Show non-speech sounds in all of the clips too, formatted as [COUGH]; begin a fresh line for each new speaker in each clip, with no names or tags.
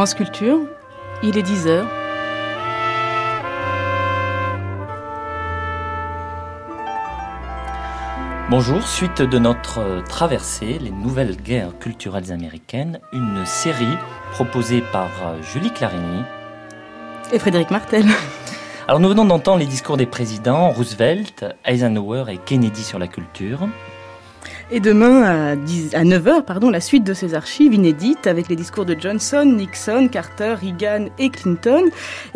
France Culture, il est 10h.
Bonjour, suite de notre traversée, les nouvelles guerres culturelles américaines, une série proposée par euh, Julie Clarini
et Frédéric Martel.
Alors nous venons d'entendre les discours des présidents Roosevelt, Eisenhower et Kennedy sur la culture.
Et demain, à, 9h, pardon, la suite de ces archives inédites avec les discours de Johnson, Nixon, Carter, Reagan et Clinton.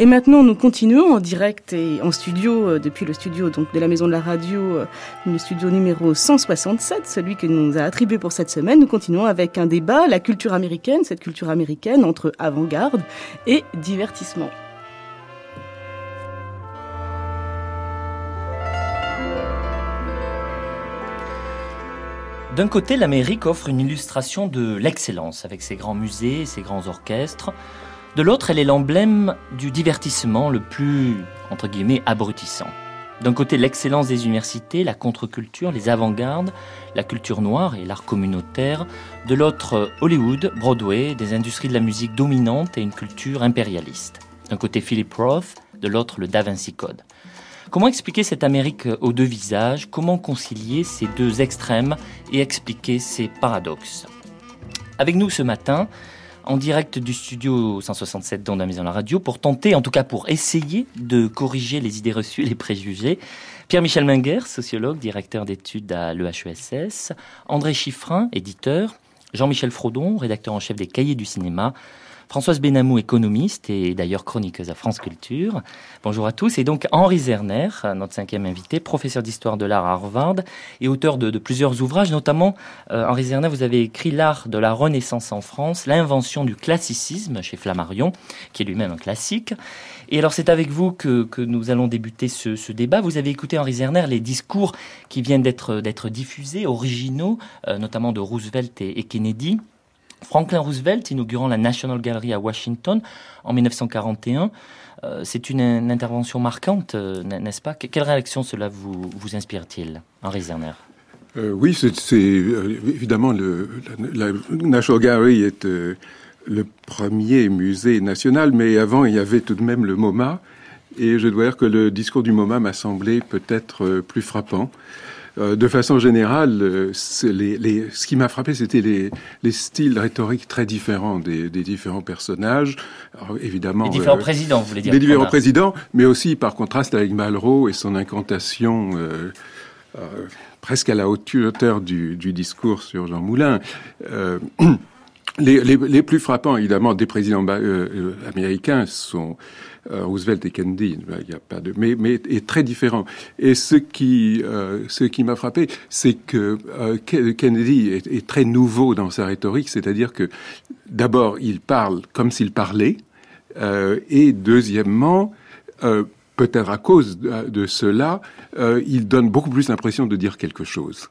Et maintenant, nous continuons en direct et en studio, euh, depuis le studio de la Maison de la Radio, euh, le studio numéro 167, celui que nous a attribué pour cette semaine. Nous continuons avec un débat, la culture américaine, cette culture américaine entre avant-garde et divertissement.
D'un côté, l'Amérique offre une illustration de l'excellence avec ses grands musées ses grands orchestres. De l'autre, elle est l'emblème du divertissement le plus, entre guillemets, abrutissant. D'un côté, l'excellence des universités, la contre-culture, les avant-gardes, la culture noire et l'art communautaire. De l'autre, Hollywood, Broadway, des industries de la musique dominantes et une culture impérialiste. D'un côté, Philip Roth, de l'autre, le Da Vinci Code. Comment expliquer cette Amérique aux deux visages? Comment concilier ces deux extrêmes et expliquer ces paradoxes? Avec nous ce matin, en direct du studio 167 dans la maison la radio, pour tenter, en tout cas pour essayer de corriger les idées reçues et les préjugés, Pierre-Michel Menger, sociologue, directeur d'études à l'EHESS, André Chiffrin, éditeur, Jean-Michel Frodon, rédacteur en chef des Cahiers du cinéma, Françoise Benamou, économiste et d'ailleurs chroniqueuse à France Culture. Bonjour à tous. Et donc Henri Zerner, notre cinquième invité, professeur d'histoire de l'art à Harvard et auteur de, plusieurs ouvrages, notamment euh, Henri Zerner, vous avez écrit L'art de la Renaissance en France, l'invention du classicisme chez Flammarion, qui est lui-même un classique. Et alors c'est avec vous que, nous allons débuter ce, débat. Vous avez écouté Henri Zerner les discours qui viennent d'être diffusés, originaux, euh, notamment de Roosevelt et Kennedy. Franklin Roosevelt inaugurant la National Gallery à Washington en 1941. Euh, c'est une, intervention marquante, euh, n'est-ce pas? Quelle réaction cela vous, vous inspire-t-il, Henri Zerner?
Euh, Oui, c'est évidemment la, National Gallery est le premier musée national, mais avant il y avait tout de même le MoMA, et je dois dire que le discours du MoMA m'a semblé peut-être plus frappant. Euh, de façon générale, euh, les, ce qui m'a frappé, c'était les, les, styles rhétoriques très différents des, des différents personnages.
Alors, évidemment, les différents euh, présidents, vous voulez dire
Les différents présidents, mais aussi par contraste avec Malraux et son incantation presque à la hauteur du, du discours sur Jean Moulin. [CLEARS THROAT] Les, plus frappants, évidemment, des présidents américains sont Roosevelt et Kennedy, il n'y a pas de, mais, mais est très différent. Et ce qui, euh, ce qui m'a frappé, c'est que euh, Kennedy est, est, très nouveau dans sa rhétorique, c'est-à-dire que d'abord il parle comme s'il parlait, et deuxièmement, peut-être à cause de cela, il donne beaucoup plus l'impression de dire quelque chose.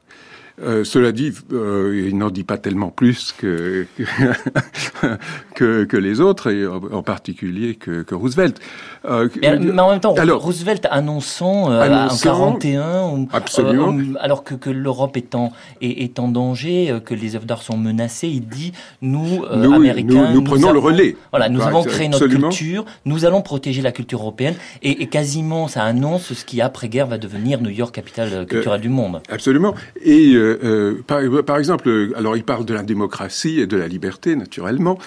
Euh, cela dit, euh, il n'en dit pas tellement plus que que, [LAUGHS] que, les autres, et en particulier que, que Roosevelt.
Euh, mais, en même temps, alors, Roosevelt annonçant, euh, en 41, absolument. alors que, que l'Europe est en, est, en danger, que les œuvres d'art sont menacées, il dit nous, Américains,
nous, nous, prenons le relais.
Voilà, nous avons créé notre culture, nous allons protéger la culture européenne, et, et quasiment ça annonce ce qui après-guerre va devenir New York, capitale culturelle du monde.
Absolument. Et euh, euh, par, exemple, alors il parle de la démocratie et de la liberté, naturellement.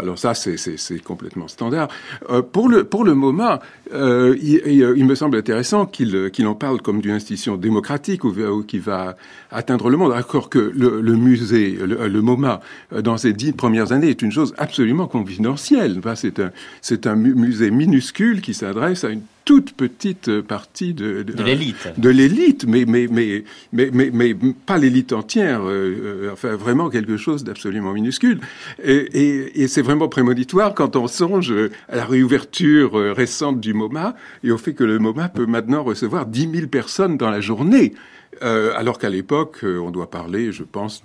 Alors ça, c'est complètement standard. Euh, pour le pour le MoMA, il, me semble intéressant qu'il qu'il en parle comme d'une institution démocratique ou, qui va atteindre le monde. D'accord que le, musée, le, MoMA, dans ses dix premières années, est une chose absolument confidentielle. C'est un c'est un musée minuscule qui s'adresse à une toute petite partie de,
de, l'élite.
De l'élite, mais, mais, mais, mais, mais, mais pas l'élite entière, euh, euh, enfin vraiment quelque chose d'absolument minuscule. Et, et, et c'est vraiment prémonitoire quand on songe à la réouverture euh, récente du MoMA et au fait que le MoMA peut maintenant recevoir 10 000 personnes dans la journée. Euh, alors qu'à l'époque, euh, on doit parler, je pense,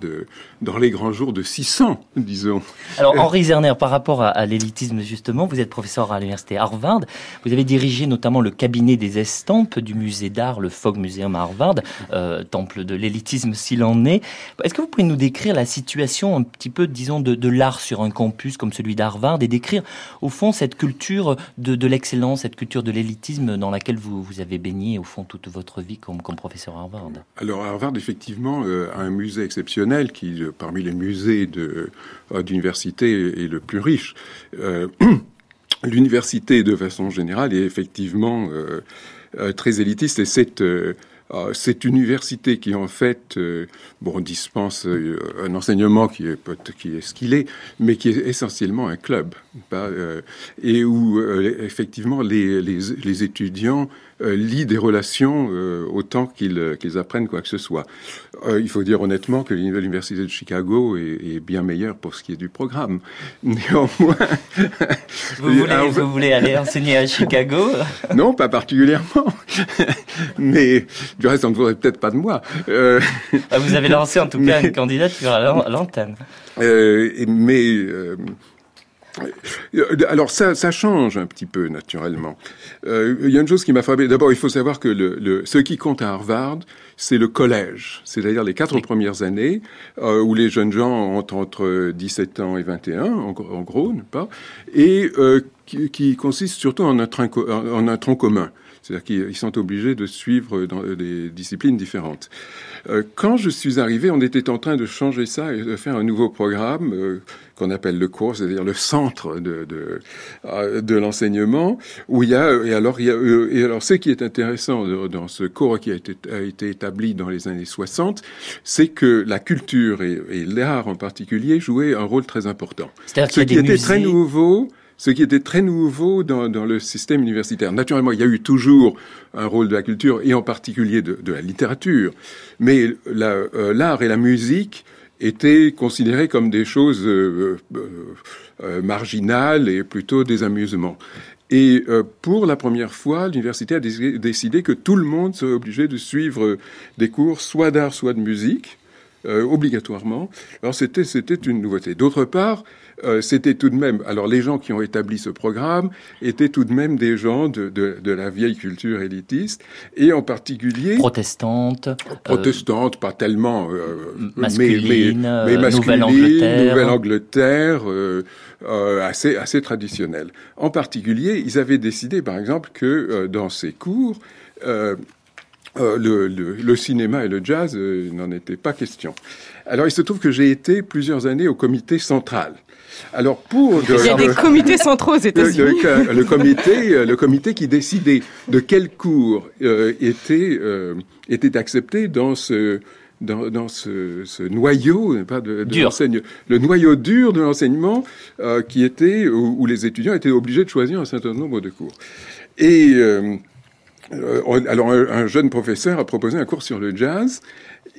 dans les grands jours de 600, [LAUGHS] disons.
Alors Henri Zerner, par rapport à, l'élitisme justement, vous êtes professeur à l'université Harvard. Vous avez dirigé notamment le cabinet des estampes du musée d'art, le Fogg Museum à Harvard, euh, temple de l'élitisme s'il en est. Est-ce que vous pouvez nous décrire la situation un petit peu, disons, de, l'art sur un campus comme celui d'Harvard et décrire au fond cette culture de, de l'excellence, cette culture de l'élitisme dans laquelle vous, vous avez baigné au fond toute votre vie comme, comme professeur à Harvard?
Alors Harvard, effectivement, euh, a un musée exceptionnel qui, euh, parmi les musées euh, d'université, est le plus riche. [CLEARS THROAT] L'université, de façon générale, est effectivement très élitiste et c'est cette université qui en fait bon dispense un enseignement qui est qui est ce qu'il est, mais qui est essentiellement un club, et où effectivement les, les, les étudiants euh, lient des relations euh, autant qu'ils euh, qu'ils apprennent quoi que ce soit. il faut dire honnêtement que l'université de Chicago est, bien meilleure pour ce qui est du programme. [LAUGHS] Néanmoins,
vous voulez, vous voulez aller enseigner à Chicago?
Non, pas particulièrement. [LAUGHS] Mais du reste, on ne voudrait peut-être pas de moi.
Ah, vous avez lancé en tout cas une candidature à l'antenne.
mais euh, alors ça, ça change un petit peu naturellement. Euh, il y a une chose qui m'a frappé. D'abord, il faut savoir que le, le, ce qui compte à Harvard, c'est le collège, c'est-à-dire les quatre premières années euh, où les jeunes gens ont entre 17 ans et 21, en, en gros, pas, et euh, qui, qui, consiste surtout en un, en un tronc commun. C'est-à-dire qu'ils sont obligés de suivre dans des disciplines différentes. Euh, quand je suis arrivé, on était en train de changer ça et de faire un nouveau programme euh, qu'on appelle le cours, c'est-à-dire le centre de, de, euh, de l'enseignement, où il y a et alors il y a et alors ce qui est intéressant dans ce cours qui a été, a été établi dans les années 60, c'est que la culture et, et l'art en particulier jouaient un rôle très important.
Ce
qui était très nouveau ce qui était très nouveau dans, le système universitaire. Naturellement, il y a eu toujours un rôle de la culture et en particulier de, la littérature, mais euh, l'art et la musique étaient considérés comme des choses euh, euh, marginales et plutôt des amusements. Et pour la première fois, l'université a décidé que tout le monde serait obligé de suivre des cours soit d'art, soit de musique, obligatoirement. Alors c'était une nouveauté. D'autre part, euh, c'était tout de même, alors les gens qui ont établi ce programme étaient tout de même des gens de, de, de la vieille culture élitiste, et en particulier...
Protestantes. Euh,
protestantes, pas tellement...
Euh, masculine, mais, mais, Nouvelle-Angleterre.
Nouvelle-Angleterre, assez, assez traditionnelle. En particulier, ils avaient décidé, par exemple, que dans ces cours... Euh, le, le, le, cinéma et le jazz n'en était pas question. Alors il se trouve que j'ai été plusieurs années au comité central.
Alors pour il y a des [LAUGHS] comités centraux aux [LAUGHS] États-Unis.
Le, comité, euh, le comité qui décidait de quel cours euh, était euh, était accepté dans ce dans, dans ce, ce, noyau pas de, de le noyau dur de l'enseignement euh, qui était où, où, les étudiants étaient obligés de choisir un certain nombre de cours. Et alors un, un, jeune professeur a proposé un cours sur le jazz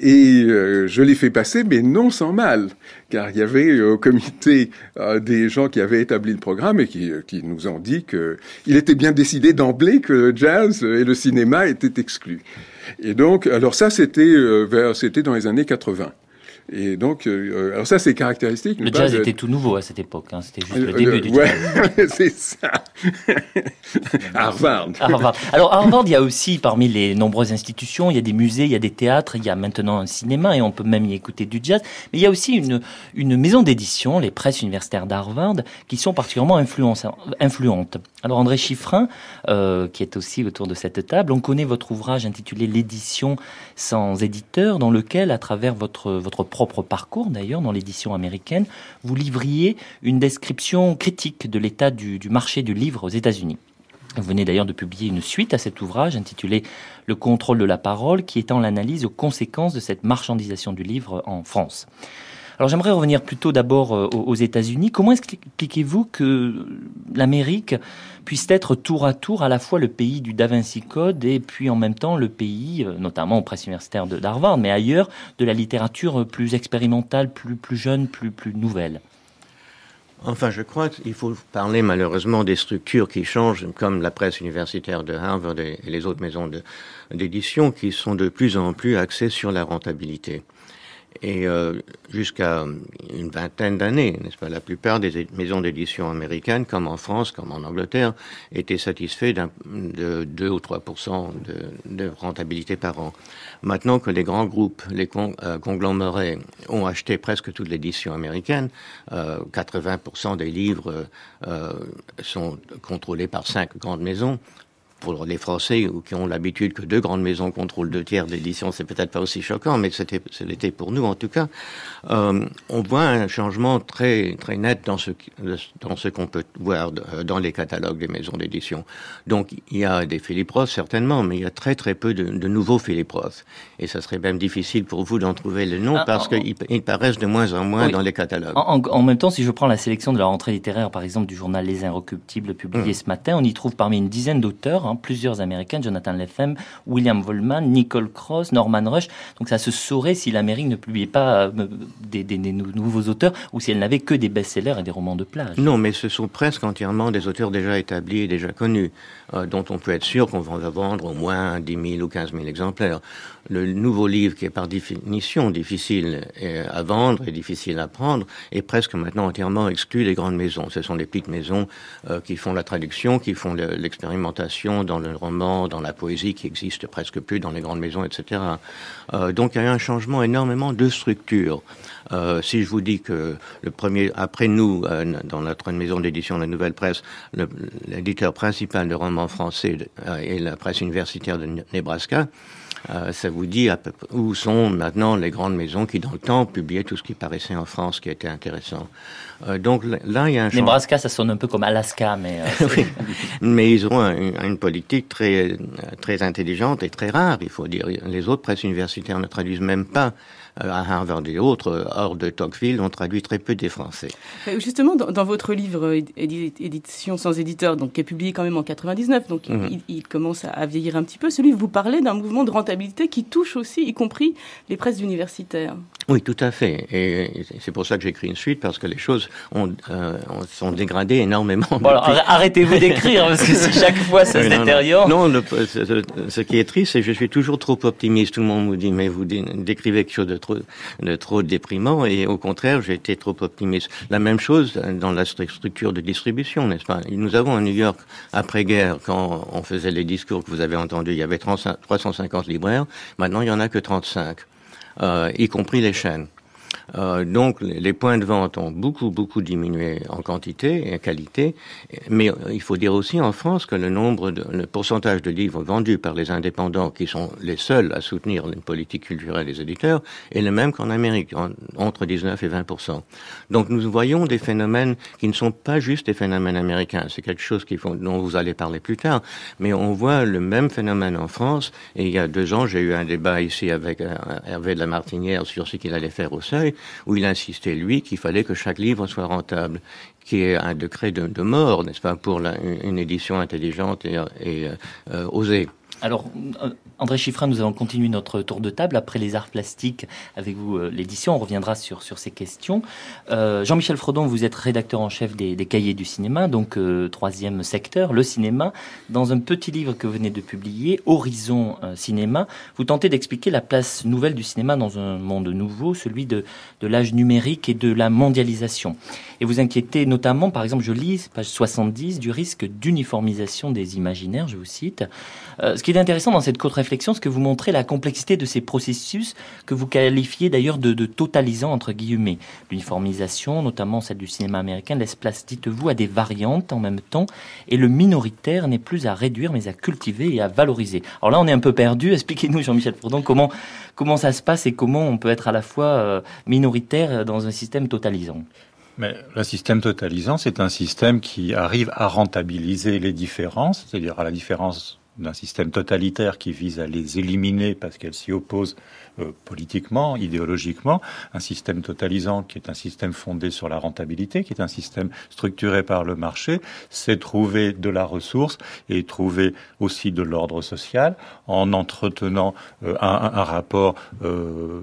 et euh, je l'ai fait passer, mais non sans mal, car il y avait euh, au comité euh, des gens qui avaient établi le programme et qui, qui nous ont dit qu'il était bien décidé d'emblée que le jazz et le cinéma étaient exclus. Et donc, alors ça, c'était vers, c'était dans les années 80. Et donc, euh, alors ça, c'est caractéristique.
Le jazz était tout nouveau à cette époque. Hein. C'était juste le début du [LAUGHS]
ouais, c'est ça. [LAUGHS] Harvard.
Harvard. Alors, Harvard, il y a aussi, parmi les nombreuses institutions, il y a des musées, il y a des théâtres, il y a maintenant un cinéma et on peut même y écouter du jazz. Mais il y a aussi une, une maison d'édition, les presses universitaires d'Harvard, qui sont particulièrement influentes. Alors, André Chiffrin, euh, qui est aussi autour de cette table, on connaît votre ouvrage intitulé L'édition sans éditeur, dans lequel, à travers votre, votre propre parcours d'ailleurs dans l'édition américaine, vous livriez une description critique de l'état du, marché du livre aux États-Unis. Vous venez d'ailleurs de publier une suite à cet ouvrage intitulé Le contrôle de la parole qui étend l'analyse aux conséquences de cette marchandisation du livre en France. Alors j'aimerais revenir plutôt d'abord euh, aux États-Unis. Comment expliquez-vous que l'Amérique puisse être tour à tour à la fois le pays du Da Vinci Code et puis en même temps le pays, euh, notamment aux presses universitaires d'Harvard, mais ailleurs, de la littérature plus expérimentale, plus, plus jeune, plus, plus nouvelle
Enfin, je crois qu'il faut parler malheureusement des structures qui changent, comme la presse universitaire de Harvard et les autres maisons d'édition, qui sont de plus en plus axées sur la rentabilité. Et euh, jusqu'à une vingtaine d'années, n'est-ce pas, la plupart des maisons d'édition américaines, comme en France, comme en Angleterre, étaient satisfaits de 2 ou 3 de, de, rentabilité par an. Maintenant que les grands groupes, les euh, conglomérés, ont acheté presque toute l'édition américaine, euh, 80% des livres euh, sont contrôlés par cinq grandes maisons pour les Français qui ont l'habitude que deux grandes maisons contrôlent deux tiers d'édition, c'est peut-être pas aussi choquant, mais c'était, c'était pour nous en tout cas. Euh, on voit un changement très très net dans ce dans ce qu'on peut voir dans les catalogues des maisons d'édition. Donc il y a des Philippe Roth certainement, mais il y a très très peu de, de nouveaux Philippe Roth. Et ça serait même difficile pour vous d'en trouver le nom ah, parce qu'ils paraissent de moins en moins dans les catalogues.
En, en, même temps, si je prends la sélection de la rentrée littéraire, par exemple du journal Les Inrecuptibles publié mmh. ce matin, on y trouve parmi une dizaine d'auteurs. Hein, plusieurs Américaines, Jonathan Lethem, William Volman, Nicole Cross, Norman Rush. Donc ça se saurait si l'Amérique ne publiait pas euh, des, nouveaux auteurs ou si elle n'avait que des best-sellers et des romans de plage.
Non, mais ce sont presque entièrement des auteurs déjà établis et déjà connus, euh, dont on peut être sûr qu'on va vendre au moins 10 000 ou 15 000 exemplaires le nouveau livre qui est par définition difficile à vendre et difficile à prendre est presque maintenant entièrement exclu des grandes maisons. Ce sont les petites maisons euh, qui font la traduction, qui font l'expérimentation dans le roman, dans la poésie, qui existe presque plus dans les grandes maisons, etc. Euh, donc il y a eu un changement énormément de structure. Euh, si je vous dis que le premier, après nous, euh, dans notre maison d'édition la Nouvelle Presse, l'éditeur principal de romans français est la presse universitaire de Nebraska, euh, ça vous dit à peu, où sont maintenant les grandes maisons qui, dans le temps, publiaient tout ce qui paraissait en France, qui était intéressant. Euh, donc là, il y a un
Nebraska, ça sonne un peu comme Alaska, mais euh, [LAUGHS]
mais ils ont une politique très très intelligente et très rare, il faut dire. Les autres presses universitaires ne traduisent même pas à Harvard et autres, hors de Tocqueville, ont traduit très peu des Français.
Euh, justement, dans, votre livre Édition sans éditeur, donc, qui est publié quand même en 99, donc mhm. il, commence à vieillir un petit peu, ce livre, vous parlez d'un mouvement de rentabilité qui touche aussi, y compris les presses universitaires.
Oui, tout à fait. Et c'est pour ça que j'écris une suite, parce que les choses ont, euh, sont dégradées énormément.
Bon, alors, arrêtez-vous d'écrire, parce que si [LAUGHS] chaque fois ça se détériore...
Non, ce, qui est triste, c'est que je suis toujours trop optimiste. Tout le monde me dit, mais vous décrivez quelque chose de trop, de trop déprimant, et au contraire, j'ai été trop optimiste. La même chose dans la structure de distribution, n'est-ce pas? Nous avons à New York, après-guerre, quand on faisait les discours que vous avez entendus, il y avait 350 libraires, maintenant il n'y en a que 35. Euh, y compris les chaînes. Euh, donc les points de vente ont beaucoup beaucoup diminué en quantité et en qualité, mais euh, il faut dire aussi en France que le nombre, de, le pourcentage de livres vendus par les indépendants, qui sont les seuls à soutenir une politique culturelle des éditeurs, est le même qu'en Amérique, entre 19 et 20% Donc nous voyons des phénomènes qui ne sont pas juste des phénomènes américains. C'est quelque chose dont vous allez parler plus tard, mais on voit le même phénomène en France. Et il y a deux ans, j'ai eu un débat ici avec euh, Hervé de la Martinière sur ce qu'il allait faire au seuil où il insistait, lui, qu'il fallait que chaque livre soit rentable, qui est un décret de, mort, n'est-ce pas, pour une édition intelligente et, euh, osée.
Alors, euh, André Chiffrin, nous allons continuer notre tour de table après les arts plastiques avec vous, euh, l'édition. On reviendra sur, sur ces questions. Euh, Jean-Michel Frodon, vous êtes rédacteur en chef des, cahiers du cinéma, donc troisième secteur, le cinéma. Dans un petit livre que vous venez de publier, Horizon Cinéma, vous tentez d'expliquer la place nouvelle du cinéma dans un monde nouveau, celui de, de l'âge numérique et de la mondialisation. Et vous inquiétez notamment, par exemple, je lis, page 70, du risque d'uniformisation des imaginaires, je vous cite. Est intéressant dans cette courte réflexion, c'est que vous montrez la complexité de ces processus que vous qualifiez d'ailleurs de, de totalisants, entre guillemets. L'uniformisation, notamment celle du cinéma américain, laisse place, dites-vous, à des variantes en même temps, et le minoritaire n'est plus à réduire, mais à cultiver et à valoriser. Alors là, on est un peu perdu. [LAUGHS] Expliquez-nous, Jean-Michel Fourdon, comment, comment ça se passe et comment on peut être à la fois euh, minoritaire dans un système totalisant.
Mais le système totalisant, c'est un système qui arrive à rentabiliser les différences, c'est-à-dire à la différence d'un système totalitaire qui vise à les éliminer parce qu'elles s'y opposent euh, politiquement, idéologiquement, un système totalisant qui est un système fondé sur la rentabilité, qui est un système structuré par le marché, c'est trouver de la ressource et trouver aussi de l'ordre social en entretenant euh, un, rapport euh,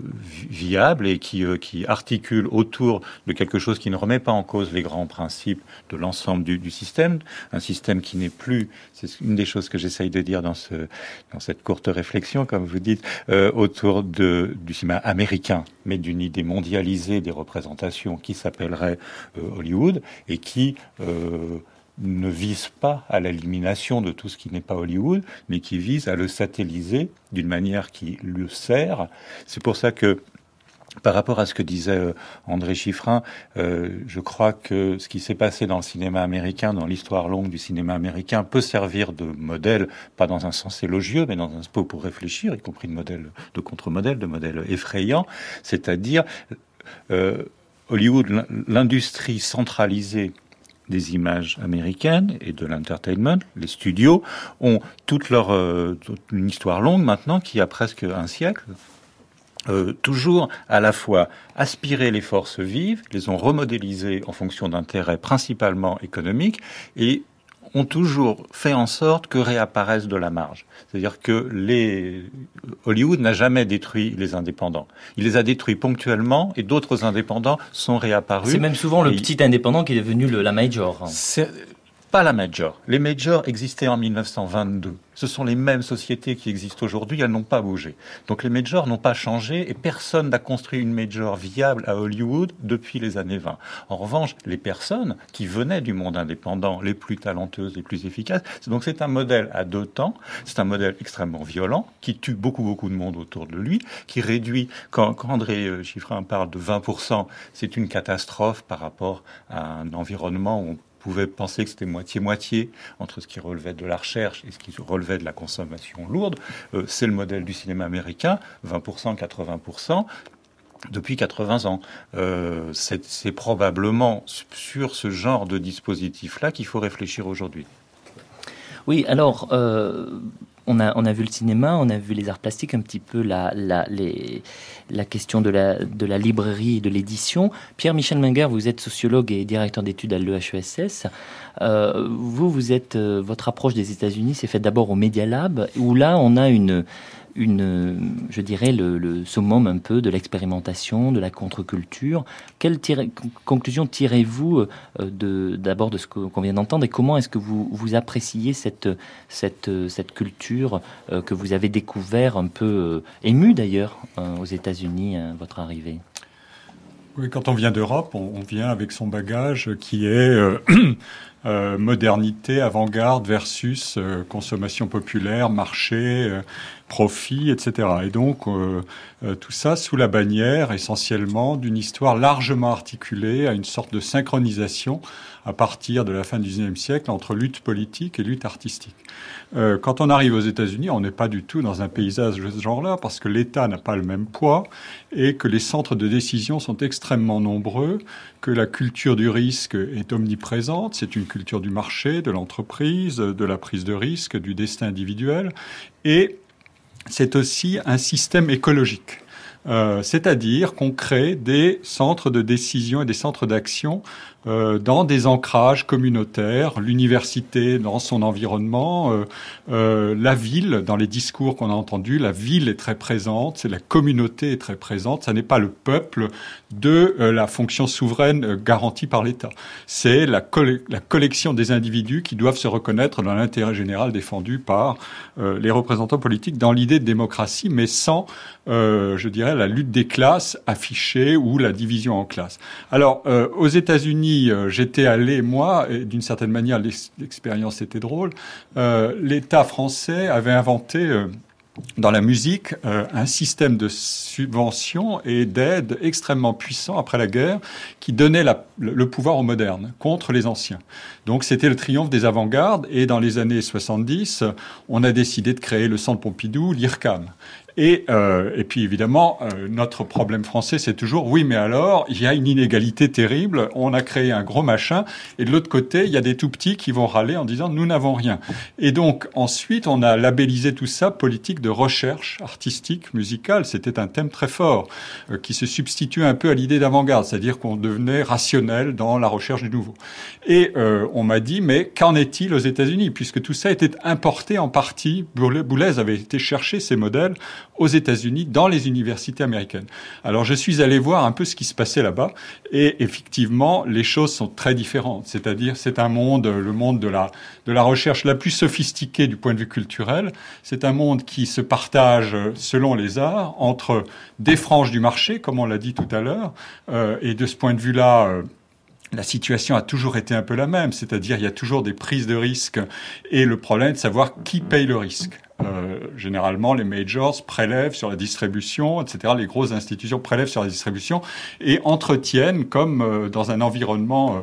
viable et qui, euh, qui articule autour de quelque chose qui ne remet pas en cause les grands principes de l'ensemble du, du, système, un système qui n'est plus, c'est une des choses que j'essaye de dire dans, ce, dans cette courte réflexion, comme vous dites, autour de du cinéma américain, mais d'une idée mondialisée des représentations qui s'appellerait euh, Hollywood et qui euh, ne vise pas à l'élimination de tout ce qui n'est pas Hollywood, mais qui vise à le satelliser d'une manière qui le sert. C'est pour ça que par rapport à ce que disait euh, André Chiffrin, euh, je crois que ce qui s'est passé dans le cinéma américain, dans l'histoire longue du cinéma américain, peut servir de modèle, pas dans un sens élogieux, mais dans un sens pour réfléchir, y compris de modèle, de contre-modèle, de modèle effrayant, c'est-à-dire euh, Hollywood, l'industrie centralisée des images américaines et de l'entertainment, les studios ont toute leur une histoire longue maintenant qui a presque un siècle, euh, toujours à la fois aspirer les forces vives, les ont remodélisées en fonction d'intérêts principalement économiques et ont toujours fait en sorte que réapparaissent de la marge. C'est-à-dire que les Hollywood n'a jamais détruit les indépendants. Il les a détruits ponctuellement et d'autres indépendants sont réapparus.
C'est même souvent le petit indépendant qui est devenu le, la major.
Pas la major. Les majors existaient en 1922 ce sont les mêmes sociétés qui existent aujourd'hui, elles n'ont pas bougé. Donc les majors n'ont pas changé et personne n'a construit une major viable à Hollywood depuis les années 20. En revanche, les personnes qui venaient du monde indépendant, les plus talentueuses, les plus efficaces, donc c'est un modèle à deux temps, c'est un modèle extrêmement violent qui tue beaucoup beaucoup de monde autour de lui, qui réduit, quand, André euh, Chiffrin parle de 20%, c'est une catastrophe par rapport à un environnement où on pouvait penser que c'était moitié-moitié entre ce qui relevait de la recherche et ce qui relevait de la consommation lourde. Euh, c'est le modèle du cinéma américain, 20%, 80% depuis 80 ans. Euh, c'est probablement sur ce genre de dispositif-là qu'il faut réfléchir aujourd'hui.
Oui, alors, euh, on a, vu le cinéma, on a vu les arts plastiques, un petit peu la, question de la, de la librairie et de l'édition. Pierre-Michel Menger, vous êtes sociologue et directeur d'études à l'EHESS. Euh, vous, vous êtes, euh, votre approche des États-Unis s'est faite d'abord au Media Lab, où là, on a une, une, je dirais, le, le summum un peu de l'expérimentation, de la contre-culture. Quelle conclusion tirez-vous euh, d'abord de, ce qu'on vient d'entendre et comment est-ce que vous, vous appréciez cette, cette, cette culture euh, que vous avez découvert un peu euh, émue d'ailleurs aux États-Unis à votre arrivée?
Oui, quand on vient d'Europe, on, vient avec son bagage qui est Euh, [CLEARS THROAT] modernité, avant-garde versus euh, consommation populaire, marché, euh, profit, etc. Et donc euh, euh, tout ça sous la bannière essentiellement d'une histoire largement articulée à une sorte de synchronisation à partir de la fin du XIXe siècle entre lutte politique et lutte artistique. Euh, quand on arrive aux États-Unis, on n'est pas du tout dans un paysage de ce genre-là parce que l'État n'a pas le même poids et que les centres de décision sont extrêmement nombreux, que la culture du risque est omniprésente, c'est une culture du marché, de l'entreprise, de la prise de risque, du destin individuel et c'est aussi un système écologique. Euh, c'est-à-dire qu'on crée des centres de décision et des centres d'action euh, dans des ancrages communautaires, l'université dans son environnement, euh, euh, la ville dans les discours qu'on a entendus, la ville est très présente, c'est la communauté est très présente, ça n'est pas le peuple de la fonction souveraine garantie par l'État, c'est la, la, collection des individus qui doivent se reconnaître dans l'intérêt général défendu par les représentants politiques dans l'idée de démocratie, mais sans, je dirais, la lutte des classes affichée ou la division en classes. Alors, aux États-Unis euh, j'étais allé, moi, et d'une certaine manière, l'expérience était drôle, euh, l'État français avait inventé euh, dans la musique un système de subventions et d'aide extrêmement puissant après la guerre qui donnait le pouvoir aux modernes contre les anciens. Donc c'était le triomphe des avant-gardes et dans les années 70, on a décidé de créer le Centre Pompidou, l'IRCAM. Et, euh, et puis évidemment, euh, notre problème français, c'est toujours oui, mais alors il y a une inégalité terrible. On a créé un gros machin, et de l'autre côté, il y a des tout petits qui vont râler en disant nous n'avons rien. Et donc ensuite, on a labellisé tout ça politique de recherche artistique, musicale. C'était un thème très fort euh, qui se substitue un peu à l'idée d'avant-garde, c'est-à-dire qu'on devenait rationnel dans la recherche du nouveau. Et euh, on m'a dit mais qu'en est-il aux États-Unis? Puisque tout ça était importé en partie. Boulez avait été chercher ces modèles aux États-Unis, dans les universités américaines. Alors je suis allé voir un peu ce qui se passait là-bas, et effectivement, les choses sont très différentes. C'est-à-dire, c'est un monde, le monde de la, de la recherche la plus sophistiquée du point de vue culturel. C'est un monde qui se partage, selon les arts, entre des franges du marché, comme on l'a dit tout à l'heure, euh, et de ce point de vue-là, euh, la situation a toujours été un peu la même, c'est-à-dire il y a toujours des prises de risques et le problème de savoir qui paye le risque. Euh, généralement, les majors prélèvent sur la distribution, etc. Les grosses institutions prélèvent sur la distribution et entretiennent, comme euh, dans un environnement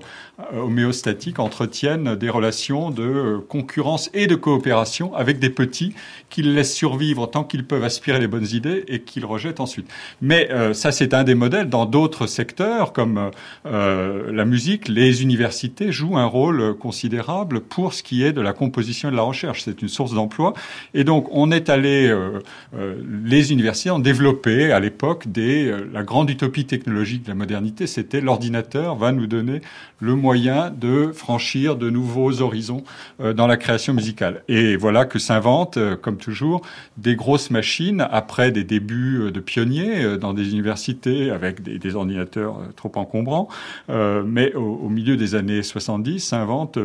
euh, homéostatique, entretiennent des relations de concurrence et de coopération avec des petits qu'ils laissent survivre tant qu'ils peuvent aspirer les bonnes idées et qu'ils rejettent ensuite. Mais ça, c'est un des modèles. Dans d'autres secteurs, comme la musique, les universités jouent un rôle considérable pour ce qui est de la composition et de la recherche. C'est une source d'emploi et donc, on est allé, euh, euh, les universités ont développé à l'époque euh, la grande utopie technologique de la modernité, c'était l'ordinateur va nous donner le moyen de franchir de nouveaux horizons dans la création musicale. Et voilà que s'inventent, comme toujours, des grosses machines après des débuts de pionniers dans des universités avec des, ordinateurs trop encombrants. mais au, milieu des années 70, s'inventent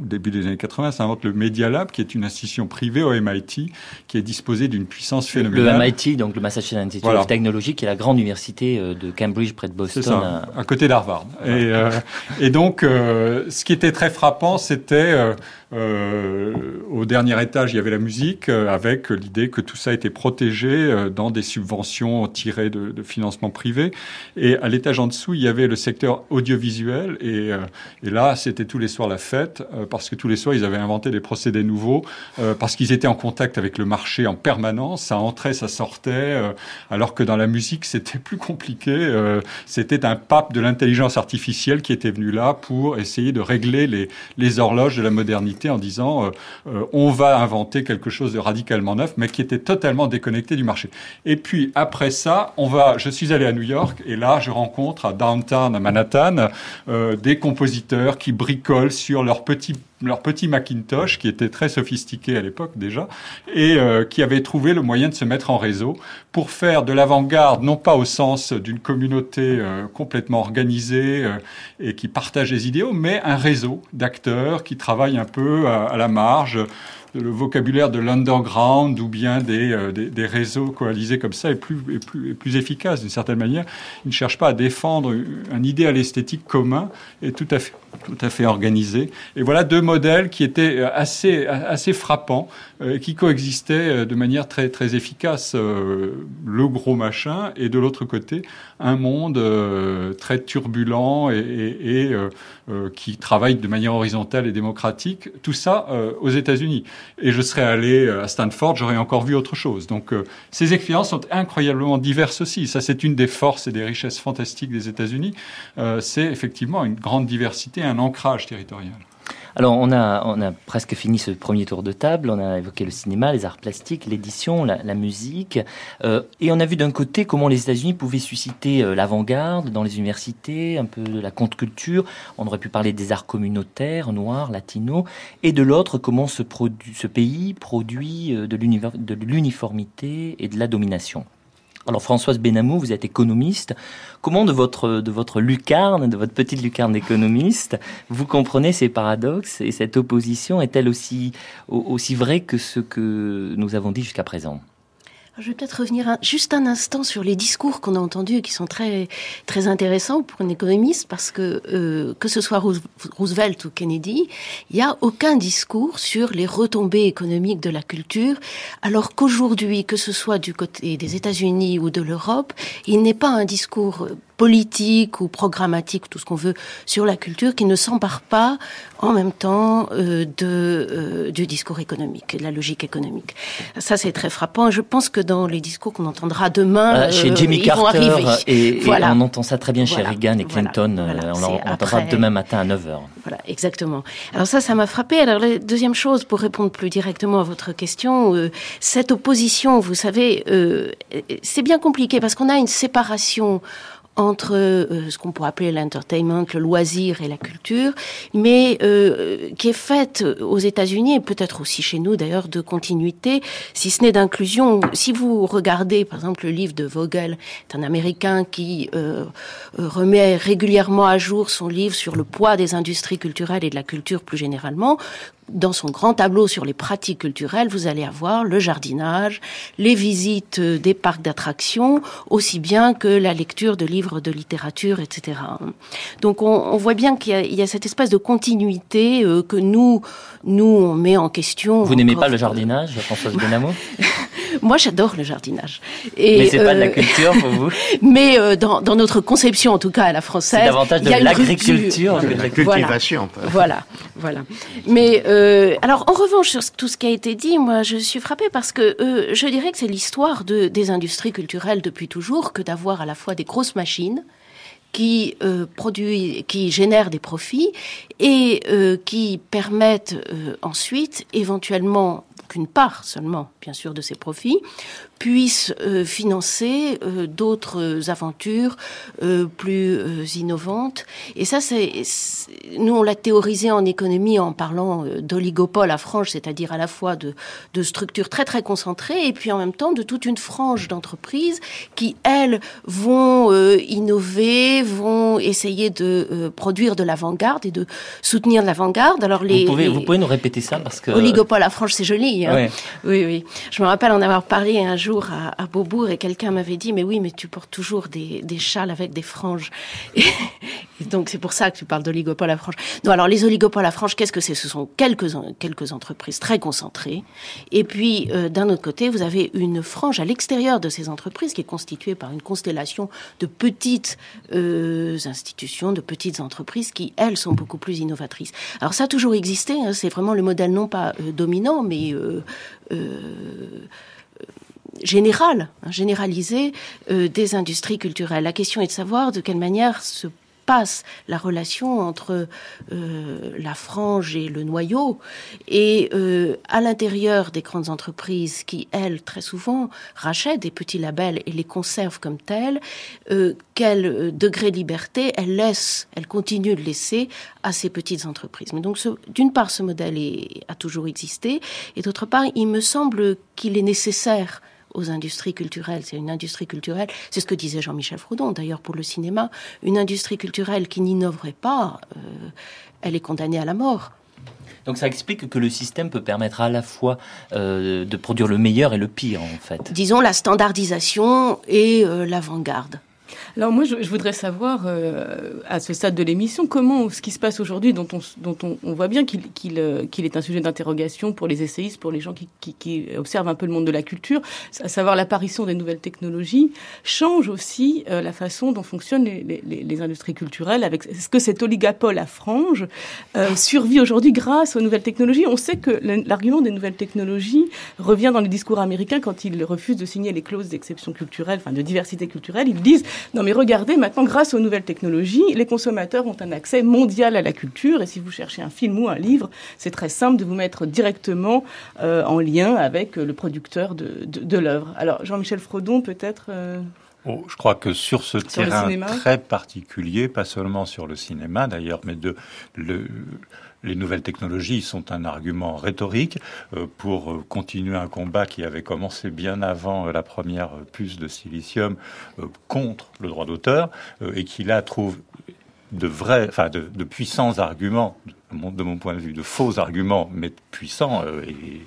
début des années 80, ça invente le Media Lab, qui est une institution privée au MIT, qui est disposée d'une puissance phénoménale.
Le MIT, donc le Massachusetts Institute of Technology, qui est la grande université euh, de Cambridge, près de Boston.
Ça, euh. à... côté d'Harvard. Et, euh, et, donc, euh, ce qui était très frappant, c'était euh, au dernier étage, il y avait la musique, avec l'idée que tout ça était protégé dans des subventions tirées de, de financement privé. Et à l'étage en dessous, il y avait le secteur audiovisuel, et, et là, c'était tous les soirs la fête parce que tous les soirs, ils avaient inventé des procédés nouveaux, euh, parce qu'ils étaient en contact avec le marché en permanence. Ça entrait, ça sortait, euh, alors que dans la musique, c'était plus compliqué. Euh, c'était un pape de l'intelligence artificielle qui était venu là pour essayer de régler les, les horloges de la modernité en disant on va inventer quelque chose de radicalement neuf, mais qui était totalement déconnecté du marché. Et puis après ça, on va. Je suis allé à New York et là, je rencontre à downtown, à Manhattan, des compositeurs qui bricolent sur leur petit leur petit Macintosh qui était très sophistiqué à l'époque déjà et euh, qui avait trouvé le moyen de se mettre en réseau pour faire de l'avant-garde non pas au sens d'une communauté euh, complètement organisée euh, et qui partage les idéaux mais un réseau d'acteurs qui travaillent un peu à, à la marge le vocabulaire de l'underground ou bien des, euh, des, des, réseaux coalisés comme ça est plus, est plus, est plus efficace d'une certaine manière. Ils ne cherchent pas à défendre un idéal esthétique commun et tout à fait, tout à fait organisé. Et voilà deux modèles qui étaient assez, assez frappants, euh, qui coexistaient euh, de manière très, très efficace. Euh, le gros machin et de l'autre côté, un monde euh, très turbulent et, et, et euh, qui travaille de manière horizontale et démocratique. Tout ça aux États-Unis et je serais allé euh, à Stanford, j'aurais encore vu autre chose. Donc euh, ces expériences sont incroyablement diverses aussi. Ça, c'est une des forces et des richesses fantastiques des États-Unis. Euh, c'est effectivement une grande diversité, un ancrage territorial.
Alors, on a, on a presque fini ce premier tour de table. On a évoqué le cinéma, les arts plastiques, l'édition, la, la, musique. Euh, et on a vu d'un côté comment les États-Unis pouvaient susciter euh, l'avant-garde dans les universités, un peu de la contre-culture. On aurait pu parler des arts communautaires, noirs, latinos. Et de l'autre, comment ce, pays produit euh, de l'uniformité et de la domination. Alors Françoise Benamou, vous êtes économiste. Comment de votre, de votre lucarne, de votre petite lucarne d'économiste, vous comprenez ces paradoxes et cette opposition est-elle aussi, aussi vraie que ce que nous avons dit jusqu'à présent?
Je vais peut-être revenir juste un instant sur les discours qu'on a entendus et qui sont très très intéressants pour un économiste parce que euh, que ce soit Roosevelt ou Kennedy, il n'y a aucun discours sur les retombées économiques de la culture, alors qu'aujourd'hui, que ce soit du côté des États-Unis ou de l'Europe, il n'est pas un discours politique ou programmatique, tout ce qu'on veut, sur la culture, qui ne s'empare pas en même temps euh, de, euh, du discours économique, de la logique économique. Ça, c'est très frappant. Je pense que dans les discours qu'on entendra demain,
chez
euh,
Jimmy
ils vont
Carter,
arriver.
et, et
Voilà.
on entend ça très bien chez
Voilà.
Reagan et
Voilà.
Clinton,
Voilà.
euh, on
C'est
l'entendra demain matin à 9h.
Voilà, exactement. Alors ça, ça m'a frappé. Alors la deuxième chose, pour répondre plus directement à votre question, euh, cette opposition, vous savez, euh, c'est bien compliqué parce qu'on a une séparation entre euh, ce qu'on pourrait appeler l'entertainment, le loisir et la culture, mais euh, qui est faite aux États-Unis et peut-être aussi chez nous d'ailleurs de continuité, si ce n'est d'inclusion. Si vous regardez par exemple le livre de Vogel, c'est un Américain qui euh, euh, remet régulièrement à jour son livre sur le poids des industries culturelles et de la culture plus généralement. Dans son grand tableau sur les pratiques culturelles, vous allez avoir le jardinage, les visites euh, des parcs d'attractions, aussi bien que la lecture de livres de littérature, etc. Donc on, on voit bien qu'il y, a- il y a cette espèce de continuité euh, que nous, nous on met en question.
Vous n'aimez pas le jardinage, Françoise Benamou? [LAUGHS]
Moi, j'adore le jardinage. Et,
Mais c'est pas de la
euh,
culture pour vous? [LAUGHS]
Mais euh, dans, dans notre conception, en tout cas à la française,
C'est davantage
il y a
de l'agriculture de la
cultivation.
Voilà, voilà. Mais euh, alors, en revanche, sur tout ce qui a été dit, moi, je suis frappée parce que euh, je dirais que c'est l'histoire de, des industries culturelles depuis toujours que d'avoir à la fois des grosses machines qui euh, produisent, qui génèrent des profits et qui permettent ensuite, éventuellement, qu'une part seulement, bien sûr, de ces profits puisse euh, financer euh, d'autres aventures euh, plus euh, innovantes. Et ça, c'est nous on l'a théorisé en économie en parlant euh, d'oligopole à frange, c'est-à-dire à la fois de, de structures très très concentrées et puis en même temps de toute une frange d'entreprises qui elles vont euh, innover, vont essayer de euh, produire de l'avant-garde et de soutenir de l'avant-garde. Alors les,
vous, pouvez,
les-
vous pouvez nous répéter ça parce que...
Oligopole à frange, c'est joli. Hein
Ouais.
oui, oui. Je me rappelle en avoir parlé un jour à, à Beaubourg et quelqu'un m'avait dit, mais oui, mais tu portes toujours des, châles avec des franges. [LAUGHS] Et, donc c'est pour ça que tu parles d'oligopole à frange. Non, alors les oligopoles à frange, qu'est-ce que c'est? Ce sont quelques, quelques entreprises très concentrées. Et puis euh, d'un autre côté, vous avez une frange à l'extérieur de ces entreprises qui est constituée par une constellation de petites euh, institutions, de petites entreprises qui, elles, sont beaucoup plus innovatrices. Alors ça a toujours existé, hein, c'est vraiment le modèle non pas euh, dominant, mais euh, général, hein, généralisé euh, des industries culturelles. La question est de savoir de quelle manière se passe la relation entre euh, la frange et le noyau et euh, à l'intérieur des grandes entreprises qui, elles, très souvent, rachètent des petits labels et les conservent comme tels, quel degré de liberté elles laissent, elles continuent de laisser à ces petites entreprises. Mais donc, d'une part, ce modèle a toujours existé et d'autre part, il me semble qu'il est nécessaire aux industries culturelles. C'est une industrie culturelle, c'est ce que disait Jean-Michel Frodon d'ailleurs pour le cinéma, une industrie culturelle qui n'innoverait pas, euh, elle est condamnée à la mort.
Donc ça explique que le système peut permettre à la fois euh, de produire le meilleur et le pire en fait.
Disons la standardisation et euh, l'avant-garde.
Alors moi, je, je voudrais savoir, euh, à ce stade de l'émission, comment ce qui se passe aujourd'hui, dont on, dont on, on voit bien qu'il qu'il, euh, qu'il est un sujet d'interrogation pour les essayistes, pour les gens qui, qui, qui observent un peu le monde de la culture, à savoir l'apparition des nouvelles technologies, change aussi euh, la façon dont fonctionnent les, les, les- industries culturelles. Avec est-ce que cet oligopole à frange euh, survit aujourd'hui grâce aux nouvelles technologies On sait que l'argument des nouvelles technologies revient dans les discours américains quand ils refusent de signer les clauses d'exception culturelle, enfin de diversité culturelle. Ils disent non mais regardez, maintenant grâce aux nouvelles technologies, les consommateurs ont un accès mondial à la culture et si vous cherchez un film ou un livre, c'est très simple de vous mettre directement euh, en lien avec euh, le producteur de, de, de l'œuvre. Alors Jean-Michel Frodon peut-être euh,
Oh, je crois que sur ce
Sur
terrain très particulier, pas seulement sur le cinéma d'ailleurs, mais de le, les nouvelles technologies sont un argument rhétorique euh, pour euh, continuer un combat qui avait commencé bien avant euh, la première puce de silicium contre le droit d'auteur et qui là trouve de vrais, enfin de, puissants arguments, de mon, point de vue, de faux arguments, mais puissants et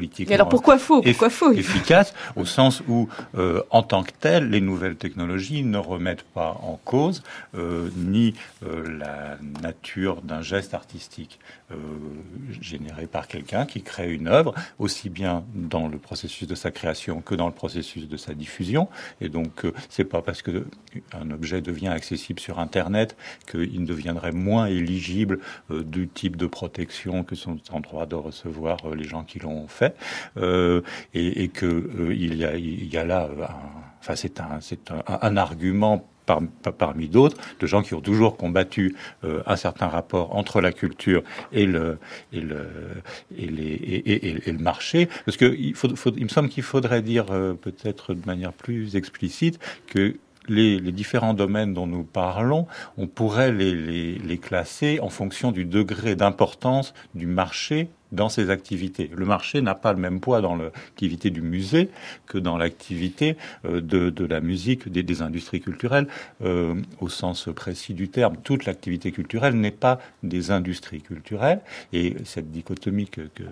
Et alors pourquoi faux? Pourquoi faux?
Efficace au sens où, euh, en tant que tel, les nouvelles technologies ne remettent pas en cause euh, ni euh, la nature d'un geste artistique généré par quelqu'un qui crée une œuvre, aussi bien dans le processus de sa création que dans le processus de sa diffusion. Et donc, c'est pas parce que un objet devient accessible sur Internet qu'il deviendrait moins éligible du type de protection que sont en droit de recevoir les gens qui l'ont fait euh, et, et que euh, il y, a, là, euh, enfin c'est un, un, un, argument parmi d'autres, de gens qui ont toujours combattu un certain rapport entre la culture et le marché, parce que il, me semble qu'il faudrait dire peut-être de manière plus explicite que les, différents domaines dont nous parlons, on pourrait les classer en fonction du degré d'importance du marché dans ces activités. Le marché n'a pas le même poids dans l'activité du musée que dans l'activité euh, de, de, la musique, des, industries culturelles. Euh, au sens précis du terme, toute l'activité culturelle n'est pas des industries culturelles. Et cette dichotomie que, que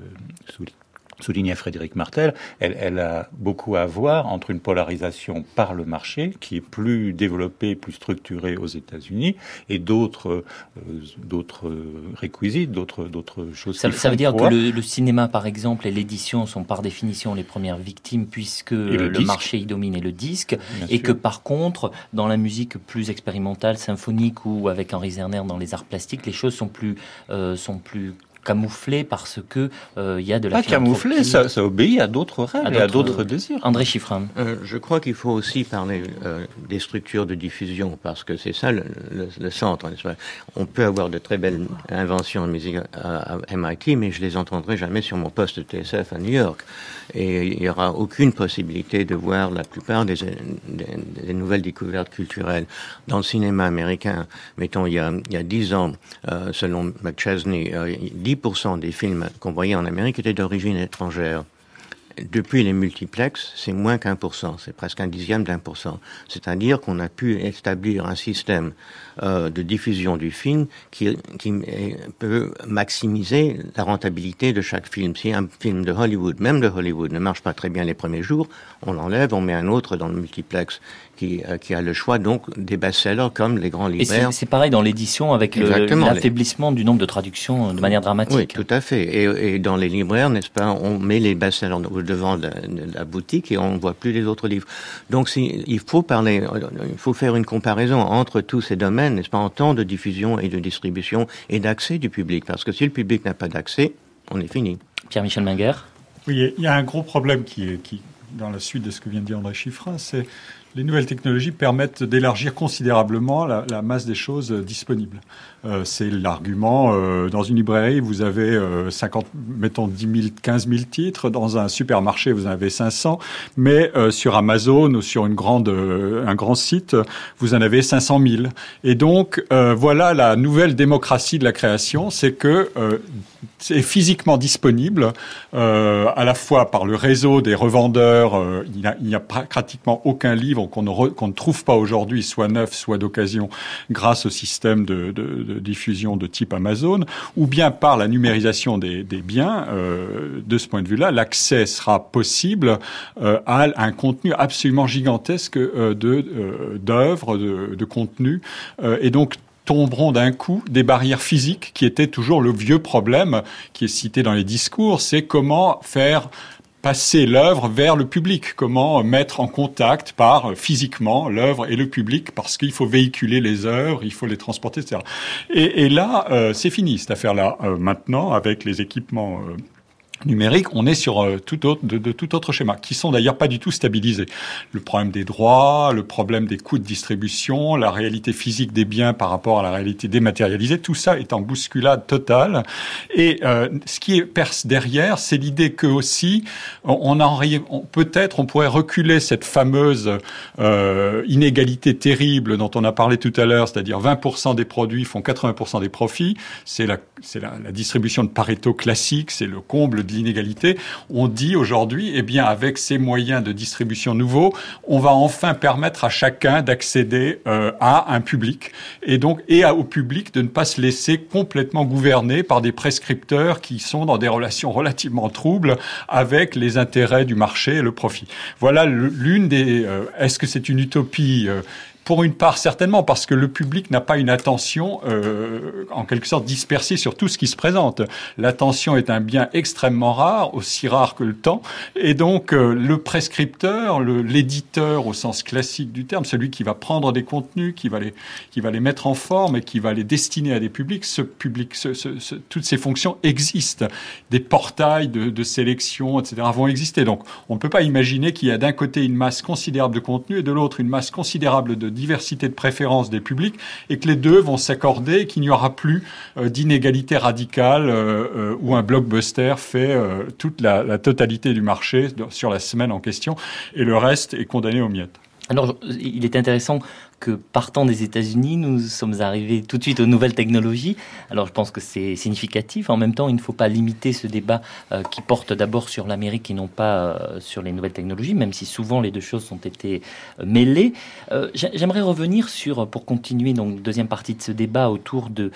soulignait Frédéric Martel, elle, elle, a beaucoup à voir entre une polarisation par le marché qui est plus développée, plus structurée aux États-Unis, et d'autres euh, d'autres réquisites, d'autres d'autres choses.
Ça, ça veut dire que le, le, cinéma, par exemple, et l'édition sont par définition les premières victimes puisque le, le marché y domine et le disque, Bien et sûr. que par contre, dans la musique plus expérimentale, symphonique ou avec Henri Zerner dans les arts plastiques, les choses sont plus euh, sont plus camouflé parce que euh, il y a de la.
Ah, pas camouflé, ça, ça, obéit à d'autres règles, à d'autres euh, désirs.
André Chiffrin.
Euh, je crois qu'il faut aussi parler des structures de diffusion parce que c'est ça le, centre. On peut avoir de très belles inventions de musique à, MIT, mais je les entendrai jamais sur mon poste de TSF à New York. Et il n'y aura aucune possibilité de voir la plupart des, nouvelles découvertes culturelles dans le cinéma américain. Mettons, il y a dix ans, selon McChesney, 70% des films qu'on voyait en Amérique étaient d'origine étrangère. Depuis les multiplexes, c'est moins qu'un pour cent, c'est presque un dixième d'un pour cent. C'est-à-dire qu'on a pu établir un système euh, de diffusion du film qui, qui, euh, peut maximiser la rentabilité de chaque film. Si un film de Hollywood, même de Hollywood, ne marche pas très bien les premiers jours, on l'enlève, on met un autre dans le multiplex qui, euh, qui a le choix donc des best-sellers comme les grands libraires.
C'est pareil dans l'édition avec l'affaiblissement du nombre de traductions de manière dramatique.
Oui, tout à fait. Et, et dans les libraires, n'est-ce pas, on met les best-sellers devant de, de la boutique et on ne voit plus les autres livres. Donc si, il faut parler, il faut faire une comparaison entre tous ces domaines, n'est-ce pas, en temps de diffusion et de distribution et d'accès du public. Parce que si le public n'a pas d'accès, on est fini.
Pierre-Michel Minguer
Oui, il y a un gros problème qui est, qui, dans la suite de ce que vient de dire André Chiffrin, c'est les nouvelles technologies permettent d'élargir considérablement la, masse des choses disponibles. Euh, c'est l'argument. Euh, dans une librairie, vous avez euh, 50, mettons 10 000, 15 000 titres. Dans un supermarché, vous en avez 500. Mais euh, sur Amazon ou sur une grande, euh, un grand site, vous en avez 500 000. Et donc, voilà la nouvelle démocratie de la création, c'est que c'est physiquement disponible à la fois par le réseau des revendeurs. Il n'y a, a, pratiquement aucun livre qu'on ne, qu ne, trouve pas aujourd'hui, soit neuf, soit d'occasion, grâce au système de, de, diffusion de type Amazon, ou bien par la numérisation des, biens. Euh, de ce point de vue-là, l'accès sera possible euh, à un contenu absolument gigantesque euh, d'œuvres, de, de contenu, et donc tomberont d'un coup des barrières physiques qui étaient toujours le vieux problème qui est cité dans les discours, c'est comment faire passer l'œuvre vers le public, comment mettre en contact par physiquement l'œuvre et le public, parce qu'il faut véhiculer les œuvres, il faut les transporter, etc. Et, et là, euh, c'est fini cette affaire-là. Euh, maintenant, avec les équipements euh, numérique, on est sur euh, tout autre, de, tout autre schéma, qui sont d'ailleurs pas du tout stabilisés. Le problème des droits, le problème des coûts de distribution, la réalité physique des biens par rapport à la réalité dématérialisée, tout ça est en bousculade totale. Et euh, ce qui est perce derrière, c'est l'idée que aussi, on, on peut-être on pourrait reculer cette fameuse euh, inégalité terrible dont on a parlé tout à l'heure, c'est-à-dire 20% des produits font 80% des profits. C'est la, la, la distribution de Pareto classique, c'est le comble de on dit aujourd'hui, eh bien, avec ces moyens de distribution nouveaux, on va enfin permettre à chacun d'accéder euh, à un public et donc et au public de ne pas se laisser complètement gouverner par des prescripteurs qui sont dans des relations relativement troubles avec les intérêts du marché et le profit. Voilà l'une des. Euh, est-ce que c'est une utopie euh, pour une part, certainement, parce que le public n'a pas une attention, euh, en quelque sorte, dispersée sur tout ce qui se présente. L'attention est un bien extrêmement rare, aussi rare que le temps. Et donc, euh, le prescripteur, l'éditeur au sens classique du terme, celui qui va prendre des contenus, qui va les, qui va les mettre en forme et qui va les destiner à des publics, ce public, ce, ce, toutes ces fonctions existent. Des portails de, de sélection, etc., vont exister. Donc, on ne peut pas imaginer qu'il y a d'un côté une masse considérable de contenu et de l'autre une masse considérable de diversité de préférences des publics et que les deux vont s'accorder et qu'il n'y aura plus euh, d'inégalité radicale euh, euh, où un blockbuster fait toute la, la totalité du marché sur la semaine en question et le reste est condamné aux miettes.
Alors, il est intéressant que partant des États-Unis, nous sommes arrivés tout de suite aux nouvelles technologies. Alors je pense que c'est significatif. En même temps, il ne faut pas limiter ce débat euh, qui porte d'abord sur l'Amérique et non pas euh, sur les nouvelles technologies, même si souvent les deux choses ont été euh, mêlées. J'aimerais revenir sur, pour continuer donc deuxième partie de ce débat autour de,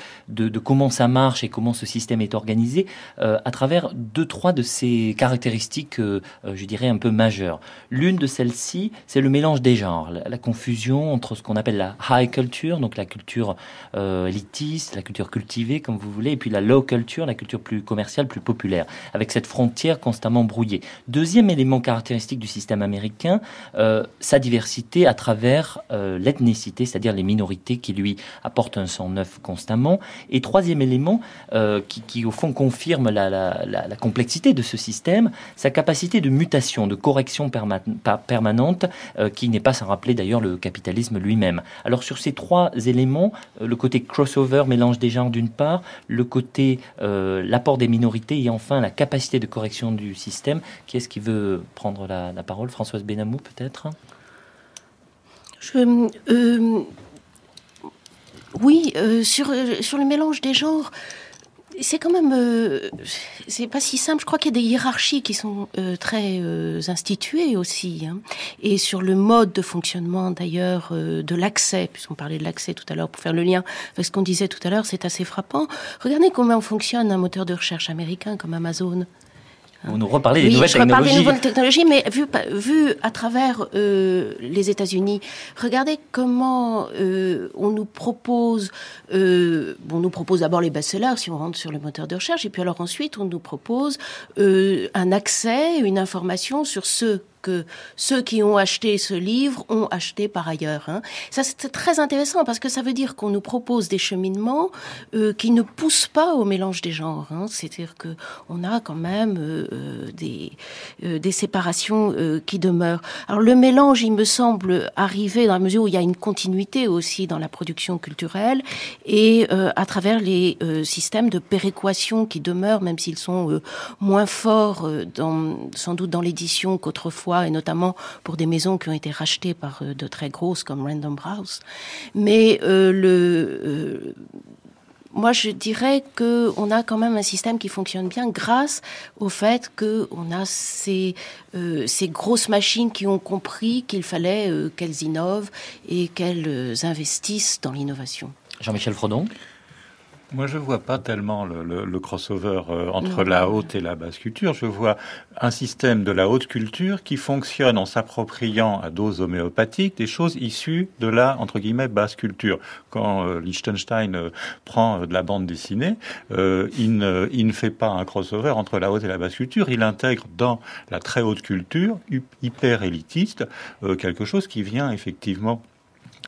comment ça marche et comment ce système est organisé, à travers deux trois de ces caractéristiques, je dirais un peu majeures. L'une de celles-ci, c'est le mélange des genres, la, la confusion entre ce qu'on on appelle la high culture, donc la culture euh, élitiste, la culture cultivée, comme vous voulez, et puis la low culture, la culture plus commerciale, plus populaire, avec cette frontière constamment brouillée. Deuxième élément caractéristique du système américain, euh, sa diversité à travers euh, l'ethnicité, c'est-à-dire les minorités qui lui apportent un sang neuf constamment. Et troisième élément, qui, qui, au fond confirme la, complexité de ce système, sa capacité de mutation, de correction permanente, qui n'est pas sans rappeler d'ailleurs le capitalisme lui-même. Alors sur ces trois éléments, euh, le côté crossover, mélange des genres d'une part, le côté euh, l'apport des minorités et enfin la capacité de correction du système, qui est-ce qui veut prendre la, parole? Françoise Benamou peut-être?
Euh, Oui, sur, sur le mélange des genres, c'est quand même, euh, c'est pas si simple. Je crois qu'il y a des hiérarchies qui sont euh, très euh, instituées aussi, hein. et sur le mode de fonctionnement d'ailleurs de l'accès, puisqu'on parlait de l'accès tout à l'heure pour faire le lien avec ce qu'on disait tout à l'heure, c'est assez frappant. Regardez comment fonctionne un moteur de recherche américain comme Amazon.
Vous nous reparlez des nouvelles technologies.
des nouvelles technologies, mais vu, vu à travers euh, les États-Unis, regardez comment euh, on nous propose, euh, on nous propose d'abord les best-sellers si on rentre sur le moteur de recherche, et puis alors ensuite on nous propose un accès, une information sur ce que ceux qui ont acheté ce livre ont acheté par ailleurs. Hein. Ça, c'est très intéressant parce que ça veut dire qu'on nous propose des cheminements euh, qui ne poussent pas au mélange des genres. Hein. C'est-à-dire que on a quand même euh, euh des, des séparations qui demeurent. Alors le mélange, il me semble arriver dans la mesure où il y a une continuité aussi dans la production culturelle et à travers les systèmes de péréquation qui demeurent, même s'ils sont moins forts sans doute dans l'édition qu'autrefois et notamment pour des maisons qui ont été rachetées par euh, de très grosses comme Random House. Mais euh, le euh, moi, je dirais que on a quand même un système qui fonctionne bien grâce au fait que on a ces ces grosses machines qui ont compris qu'il fallait qu'elles innovent et qu'elles investissent dans l'innovation.
Jean-Michel Frodon?
Moi, je vois pas tellement le, le, le crossover euh, entre la haute et la basse culture. Je vois un système de la haute culture qui fonctionne en s'appropriant à dose homéopathique des choses issues de la entre guillemets basse culture. Quand euh, Liechtenstein euh, prend de la bande dessinée, il ne, il, ne, fait pas un crossover entre la haute et la basse culture. Il intègre dans la très haute culture hyper élitiste quelque chose qui vient effectivement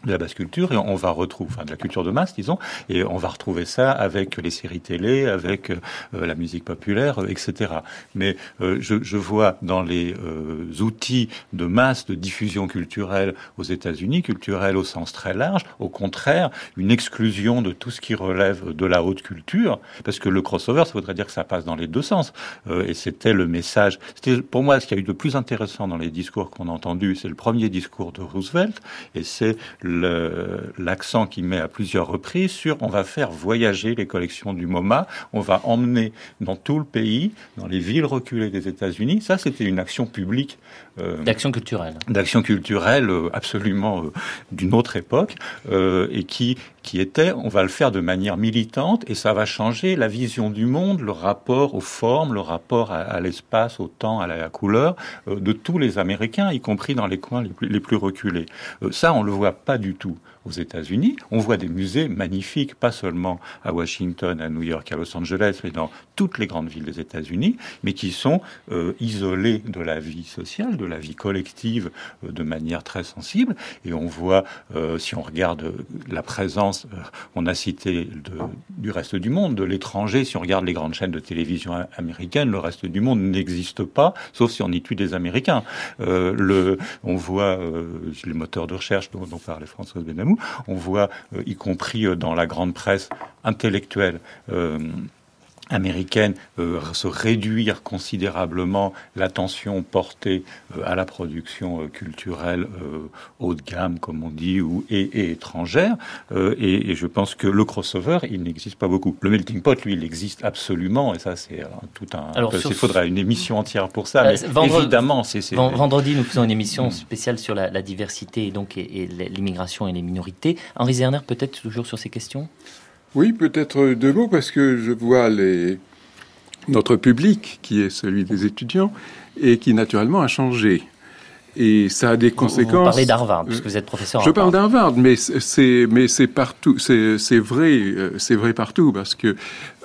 de la basse culture et on va retrouver, enfin de la culture de masse, disons, et on va retrouver ça avec les séries télé, avec euh, la musique populaire, euh, etc. Mais euh, je, je, vois dans les outils de masse de diffusion culturelle aux États-Unis, culturelle au sens très large, au contraire, une exclusion de tout ce qui relève de la haute culture, parce que le crossover, ça voudrait dire que ça passe dans les deux sens. et c'était le message. C'était pour moi ce qu'il y a eu de plus intéressant dans les discours qu'on a entendus, c'est le premier discours de Roosevelt, et c'est l'accent qu'il met à plusieurs reprises sur on va faire voyager les collections du MoMA, on va emmener dans tout le pays, dans les villes reculées des États-Unis. Ça, c'était une action publique.
Euh, d'action culturelle.
D'action culturelle euh, absolument euh, d'une autre époque euh, et qui qui était on va le faire de manière militante et ça va changer la vision du monde, le rapport aux formes, le rapport à, l'espace, au temps, à la, couleur de tous les Américains, y compris dans les coins les plus, les plus reculés. ça, on le voit pas du tout aux États-Unis. On voit des musées magnifiques, pas seulement à Washington, à New York, à Los Angeles, mais dans toutes les grandes villes des États-Unis, mais qui sont euh, isolés de la vie sociale, de la vie collective euh, de manière très sensible. Et on voit, euh, si on regarde la présence, on a cité de, du reste du monde, de l'étranger, si on regarde les grandes chaînes de télévision américaines, le reste du monde n'existe pas, sauf si on y tue des Américains. le, on voit les moteurs de recherche dont, dont parlait Françoise Benamou, on voit, euh, y compris euh, dans la grande presse intellectuelle, euh, américaine euh, se réduire considérablement l'attention portée euh, à la production euh, culturelle haut de gamme, comme on dit, ou et, étrangère. Et, je pense que le crossover, il n'existe pas beaucoup. Le melting pot, lui, il existe absolument, et ça, c'est tout un. Alors, il faudrait une émission entière pour ça. mais évidemment, c'est.
Vendredi, nous faisons une émission spéciale sur la, diversité et donc et l'immigration et les minorités. Henri Zerner, peut-être toujours sur ces questions?
Oui, peut-être deux mots parce que je vois les... notre public, qui est celui des étudiants, et qui naturellement a changé. Et ça a des conséquences. Vous
parlez d'Harvard, puisque vous êtes professeur.
Je parle d'Harvard, mais c'est mais c'est partout, c'est vrai, euh, c'est vrai partout parce que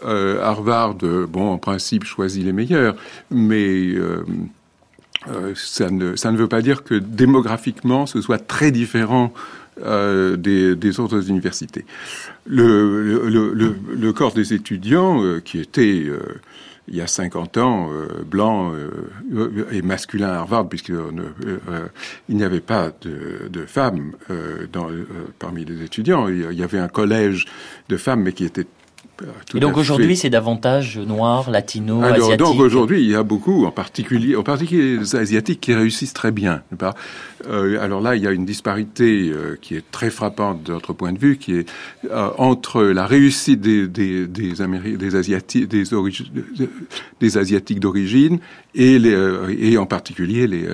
euh, Harvard, euh, bon, en principe, choisit les meilleurs, mais ça ne ça ne veut pas dire que démographiquement ce soit très différent euh, des, autres universités. Le, corps des étudiants, euh, qui était euh, il y a 50 ans blanc et masculin à Harvard, puisqu'il n'y avait pas de, femmes parmi les étudiants. Il y avait un collège de femmes, mais qui était
et donc aujourd'hui, c'est davantage noir, latino, Alors, asiatique.
Donc aujourd'hui, il y a beaucoup, en particulier, en particulier les asiatiques, qui réussissent très bien. Pas? Euh, alors là, il y a une disparité euh, qui est très frappante de notre point de vue, qui est euh, entre la réussite des des des, des asiatiques des, des asiatiques d'origine et les et en particulier les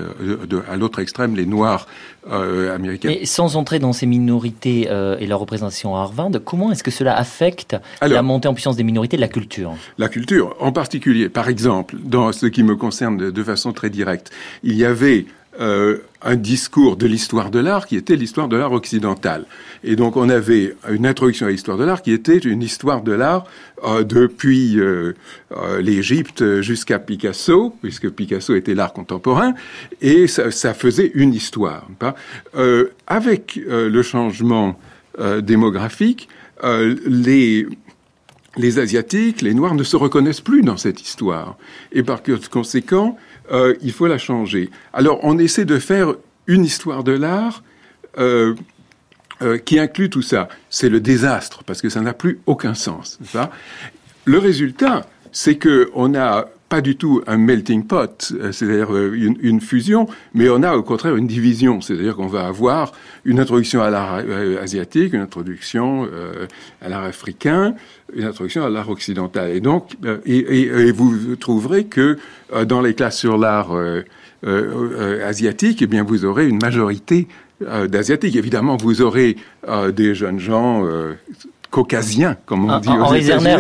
de, à l'autre extrême les noirs américains.
Mais sans entrer dans ces minorités et leur représentation à Harvard, comment est-ce que cela affecte la montée en puissance des minorités de la culture?
La culture, en particulier, par exemple, dans ce qui me concerne de, de façon très directe, il y avait euh, un discours de l'histoire de l'art qui était l'histoire de l'art occidental. Et donc on avait une introduction à l'histoire de l'art qui était une histoire de l'art euh, depuis euh, l'Égypte jusqu'à Picasso, puisque Picasso était l'art contemporain, et ça, faisait une histoire. avec le changement démographique, les les Asiatiques, les Noirs ne se reconnaissent plus dans cette histoire. Et par conséquent, euh, il faut la changer. Alors on essaie de faire une histoire de l'art euh, euh, qui inclut tout ça. C'est le désastre parce que ça n'a plus aucun sens. Le résultat, c'est que on a pas du tout un melting pot, euh, c'est-à-dire euh, une, fusion, mais on a au contraire une division, c'est-à-dire qu'on va avoir une introduction à l'art euh, asiatique, une introduction à l'art africain, une introduction à l'art occidental. Et donc, et, vous trouverez que dans les classes sur l'art asiatique, eh bien, vous aurez une majorité d'asiatiques. Évidemment, vous aurez des jeunes gens caucasien, comme on dit Henri Zerner,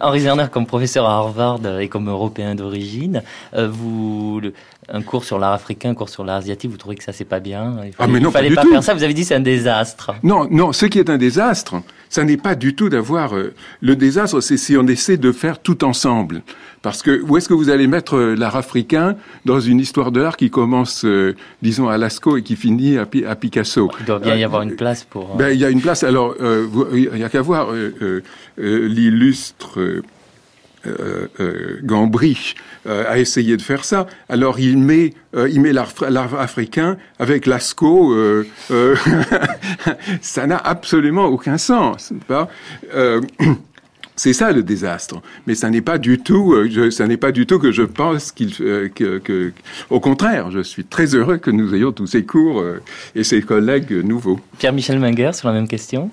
Henri Zerner, comme professeur à Harvard et comme européen d'origine, euh, vous, un cours sur l'art africain, un cours sur l'art asiatique, vous trouvez que ça c'est pas bien Il
ah mais non,
fallait
pas,
faire ça. Vous avez dit c'est un désastre.
Non, non. Ce qui est un désastre, ça n'est pas du tout d'avoir euh, le désastre. C'est si on essaie de faire tout ensemble. Parce que où est-ce que vous allez mettre euh, l'art africain dans une histoire de l'art qui commence, euh, disons, à Lascaux et qui finit à, Picasso?
Il doit bien y avoir une place pour.
Ben, il y a une place. Alors, il n'y a qu'à voir l'illustre euh, euh, Gambry euh, a essayé de faire ça. Alors il met, il met l'art africain avec Lascaux. [LAUGHS] ça n'a absolument aucun sens. Pas? C'est ça le désastre. Mais ça n'est pas du tout, euh, ça n'est pas du tout que je pense qu'il, euh, que, au contraire, je suis très heureux que nous ayons tous ces cours euh, et ces collègues nouveaux.
Pierre-Michel Menger sur la même question.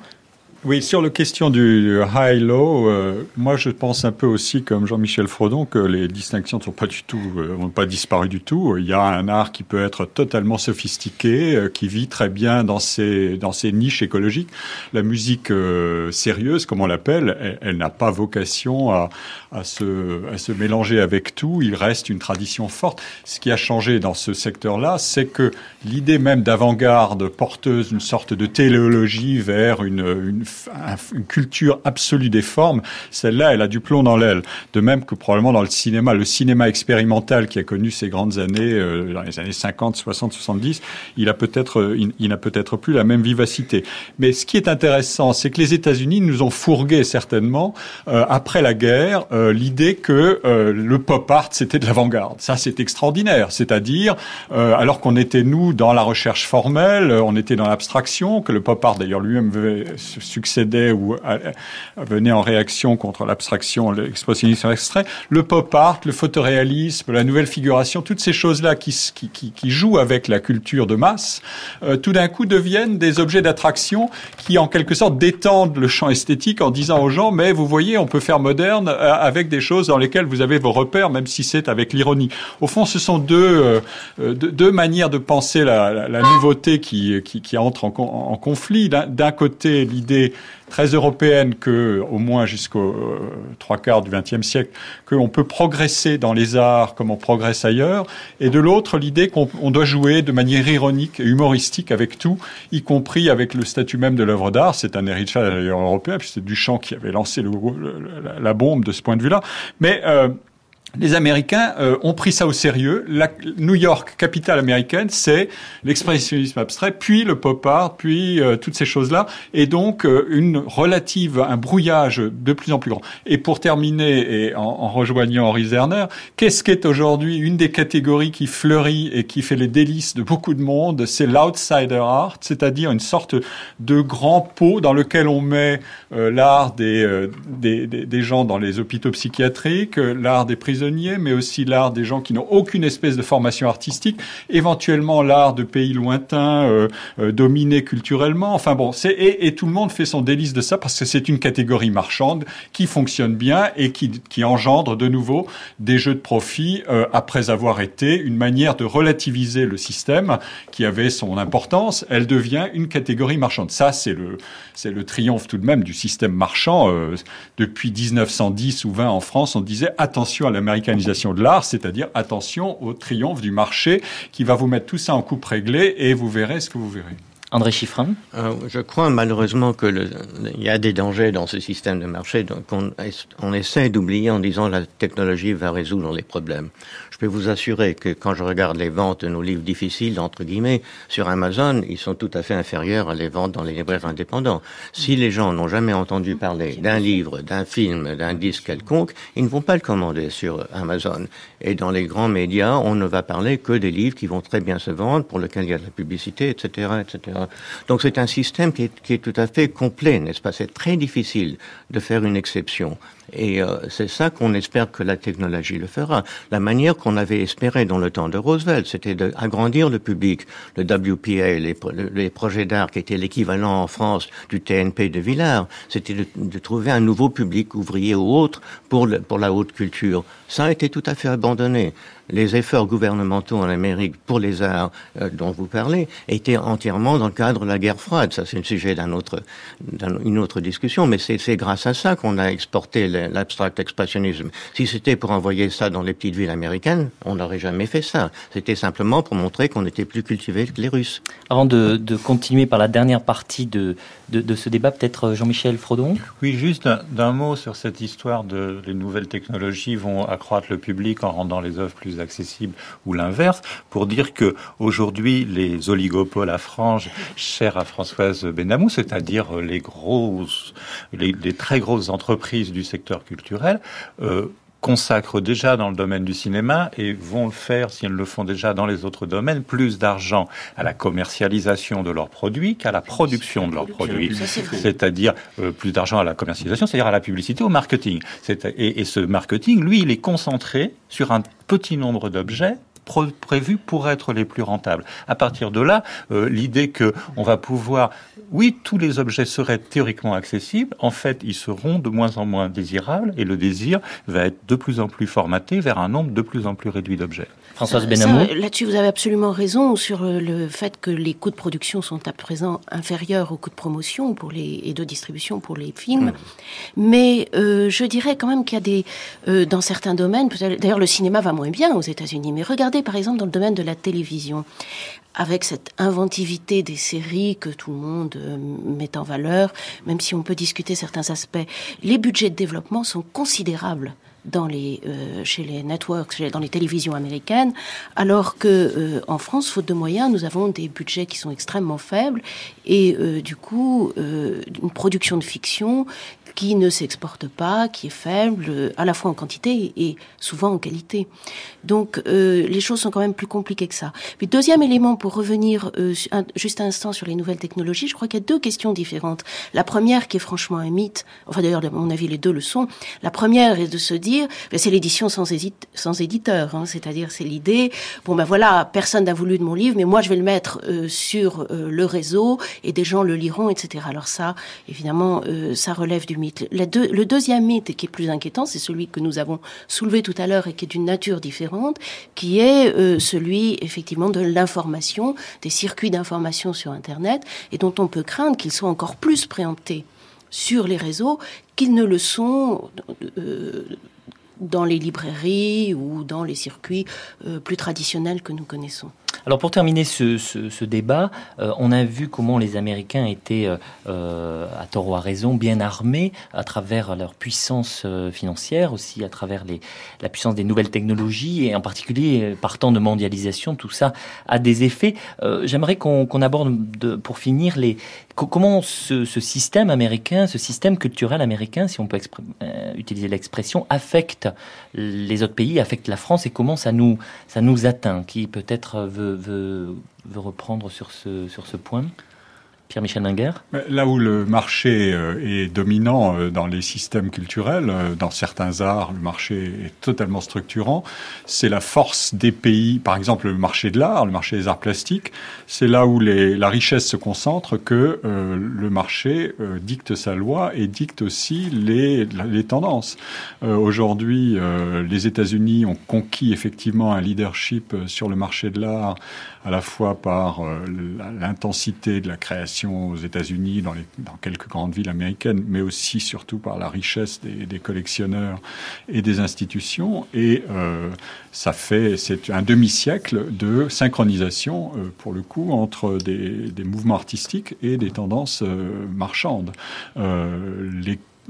Oui, sur la question du high-low, euh, moi je pense un peu aussi comme Jean-Michel Frodon que les distinctions ne sont pas du tout, euh, pas disparu du tout. Il y a un art qui peut être totalement sophistiqué, euh, qui vit très bien dans ses dans ses niches écologiques. La musique sérieuse, comme on l'appelle, elle, elle n'a pas vocation à, à se à se mélanger avec tout. Il reste une tradition forte. Ce qui a changé dans ce secteur-là, c'est que l'idée même d'avant-garde porteuse d'une sorte de téléologie vers une, une une culture absolue des formes, celle-là, elle a du plomb dans l'aile. De même que probablement dans le cinéma, le cinéma expérimental qui a connu ces grandes années, euh, dans les années 50, 60, 70, il a peut-être, euh, il, n'a peut-être plus la même vivacité. Mais ce qui est intéressant, c'est que les États-Unis nous ont fourgué certainement euh, après la guerre l'idée que le pop art c'était de l'avant-garde. Ça, c'est extraordinaire. C'est-à-dire, alors qu'on était nous dans la recherche formelle, on était dans l'abstraction, que le pop art d'ailleurs lui-même succédait ou venait en réaction contre l'abstraction, l'expressionnisme extrait, le pop art, le photoréalisme, la nouvelle figuration, toutes ces choses-là qui, qui, qui, jouent avec la culture de masse, euh, tout d'un coup deviennent des objets d'attraction qui, en quelque sorte, détendent le champ esthétique en disant aux gens, mais vous voyez, on peut faire moderne euh, avec des choses dans lesquelles vous avez vos repères, même si c'est avec l'ironie. Au fond, ce sont deux, euh, deux, manières de penser la, la, nouveauté qui, qui, qui entre en, en conflit. D'un côté, l'idée très européenne que, au moins jusqu'au euh, trois quarts du XXe siècle, qu'on peut progresser dans les arts comme on progresse ailleurs, et de l'autre l'idée qu'on doit jouer de manière ironique et humoristique avec tout, y compris avec le statut même de l'œuvre d'art. C'est un héritage d'ailleurs européen, puisque c'est Duchamp qui avait lancé la bombe de ce point de vue-là. Mais euh, les Américains euh, ont pris ça au sérieux. La, New York, capitale américaine, c'est l'expressionnisme abstrait, puis le pop art, puis euh, toutes ces choses-là, et donc euh, une relative, un brouillage de plus en plus grand. Et pour terminer, et en, en rejoignant Henri Zerner, qu'est-ce qu'est aujourd'hui une des catégories qui fleurit et qui fait les délices de beaucoup de monde? C'est l'outsider art, c'est-à-dire une sorte de grand pot dans lequel on met l'art des, des, des, des gens dans les hôpitaux psychiatriques, l'art des mais aussi l'art des gens qui n'ont aucune espèce de formation artistique, éventuellement l'art de pays lointains euh, euh, dominés culturellement. Enfin bon, c'est et, tout le monde fait son délice de ça parce que c'est une catégorie marchande qui fonctionne bien et qui, engendre de nouveau des jeux de profit euh, après avoir été une manière de relativiser le système qui avait son importance. Elle devient une catégorie marchande. Ça, c'est le c'est le triomphe tout de même du système marchand. depuis 1910 ou 20 en France, on disait attention à la de l'art, c'est-à-dire attention au triomphe du marché qui va vous mettre tout ça en coupe réglée et vous verrez ce que vous verrez.
André Chiffrin
euh, Je crois malheureusement qu'il y a des dangers dans ce système de marché qu'on on essaie d'oublier en disant la technologie va résoudre les problèmes. Je peux vous assurer que quand je regarde les ventes de nos livres difficiles, entre guillemets, sur Amazon, ils sont tout à fait inférieurs à les ventes dans les libraires indépendants. Si les gens n'ont jamais entendu parler d'un livre, d'un film, d'un disque quelconque, ils ne vont pas le commander sur Amazon. Et dans les grands médias, on ne va parler que des livres qui vont très bien se vendre, pour lesquels il y a de la publicité, etc., etc. Donc c'est un système qui est, qui est tout à fait complet, n'est-ce pas? C'est très difficile de faire une exception. Et euh, c'est ça qu'on espère que la technologie le fera. La manière qu'on avait espéré dans le temps de Roosevelt, c'était d'agrandir le public. Le WPA, les, projets d'art qui étaient l'équivalent en France du TNP de Villars, c'était de, trouver un nouveau public, ouvrier ou autre, pour, le, la haute culture. Ça a été tout à fait abandonné les efforts gouvernementaux en Amérique pour les arts euh, dont vous parlez étaient entièrement dans le cadre de la guerre froide. Ça, c'est un sujet d'une autre, autre discussion, mais c'est grâce à ça qu'on a exporté l'abstract expressionnisme. Si c'était pour envoyer ça dans les petites villes américaines, on n'aurait jamais fait ça. C'était simplement pour montrer qu'on était plus cultivé que les Russes.
Avant de, de continuer par la dernière partie de, de, ce débat, peut-être euh, Jean-Michel Frodon
Oui, juste d'un mot sur cette histoire de les nouvelles technologies vont accroître le public en rendant les œuvres plus accessibles ou l'inverse, pour dire que aujourd'hui les oligopoles à franges chers à Françoise Benamou, c'est-à-dire les grosses, les, les, très grosses entreprises du secteur culturel, euh, consacrent déjà dans le domaine du cinéma et vont le faire, si elles le font déjà dans les autres domaines, plus d'argent à la commercialisation de leurs produits qu'à la production de leurs produits. C'est-à-dire euh, plus d'argent à la commercialisation, c'est-à-dire à la publicité, au marketing. Et, et ce marketing, lui, il est concentré sur un petit nombre d'objets prévus pour être les plus rentables. À partir de là, euh, l'idée que on va pouvoir, oui, tous les objets seraient théoriquement accessibles, en fait, ils seront de moins en moins désirables et le désir va être de plus en plus formaté vers un nombre de plus en plus réduit d'objets.
Françoise Benamou.
Là-dessus, vous avez absolument raison sur euh, le fait que les coûts de production sont à présent inférieurs aux coûts de promotion pour les, et de distribution pour les films. Mmh. Mais euh, je dirais quand même qu'il y a des, euh, dans certains domaines, d'ailleurs le cinéma va moins bien aux États-Unis, mais regardez par exemple dans le domaine de la télévision avec cette inventivité des séries que tout le monde met en valeur, même si on peut discuter certains aspects, les budgets de développement sont considérables dans les, euh, chez les networks, dans les télévisions américaines, alors que euh, en France, faute de moyens, nous avons des budgets qui sont extrêmement faibles et euh, du coup une production de fiction qui ne s'exporte pas, qui est faible, euh, à la fois en quantité et souvent en qualité. Donc euh, les choses sont quand même plus compliquées que ça. Puis deuxième élément pour revenir euh, juste un instant sur les nouvelles technologies, je crois qu'il y a deux questions différentes. La première qui est franchement un mythe, enfin d'ailleurs à mon avis les deux le sont. La première est de se dire, ben, c'est l'édition sans, sans éditeur, hein, c'est-à-dire c'est l'idée, bon ben voilà, personne n'a voulu de mon livre, mais moi je vais le mettre sur le réseau et des gens le liront, etc. Alors ça, évidemment, ça relève du le deuxième mythe qui est plus inquiétant, c'est celui que nous avons soulevé tout à l'heure et qui est d'une nature différente, qui est euh, celui effectivement de l'information, des circuits d'information sur Internet, et dont on peut craindre qu'ils soient encore plus préemptés sur les réseaux qu'ils ne le sont euh, dans les librairies ou dans les circuits euh, plus traditionnels que nous connaissons.
Alors pour terminer ce, débat, euh, on a vu comment les Américains étaient, euh, à tort ou à raison, bien armés à travers leur puissance financière, aussi à travers la puissance des nouvelles technologies, et en particulier par temps de mondialisation, tout ça a des effets. J'aimerais qu'on aborde, pour finir, les, comment ce, système américain, ce système culturel américain, si on peut utiliser l'expression, affecte les autres pays, affecte la France et comment ça nous, ça nous atteint Qui peut-être veut, veut, veut, reprendre sur ce, sur ce point Pierre-Michel
Là où le marché euh, est dominant euh, dans les systèmes culturels, euh, dans certains arts, le marché est totalement structurant. C'est la force des pays, par exemple le marché de l'art, le marché des arts plastiques. C'est là où la richesse se concentre que le marché dicte sa loi et dicte aussi les tendances. Aujourd'hui, les États-Unis ont conquis effectivement un leadership sur le marché de l'art à la fois par euh, l'intensité de la création aux États-Unis, dans, quelques grandes villes américaines, mais aussi surtout par la richesse des, collectionneurs et des institutions. Et euh, ça fait, c'est un demi-siècle de synchronisation, euh, pour le coup, entre des, mouvements artistiques et des tendances marchandes.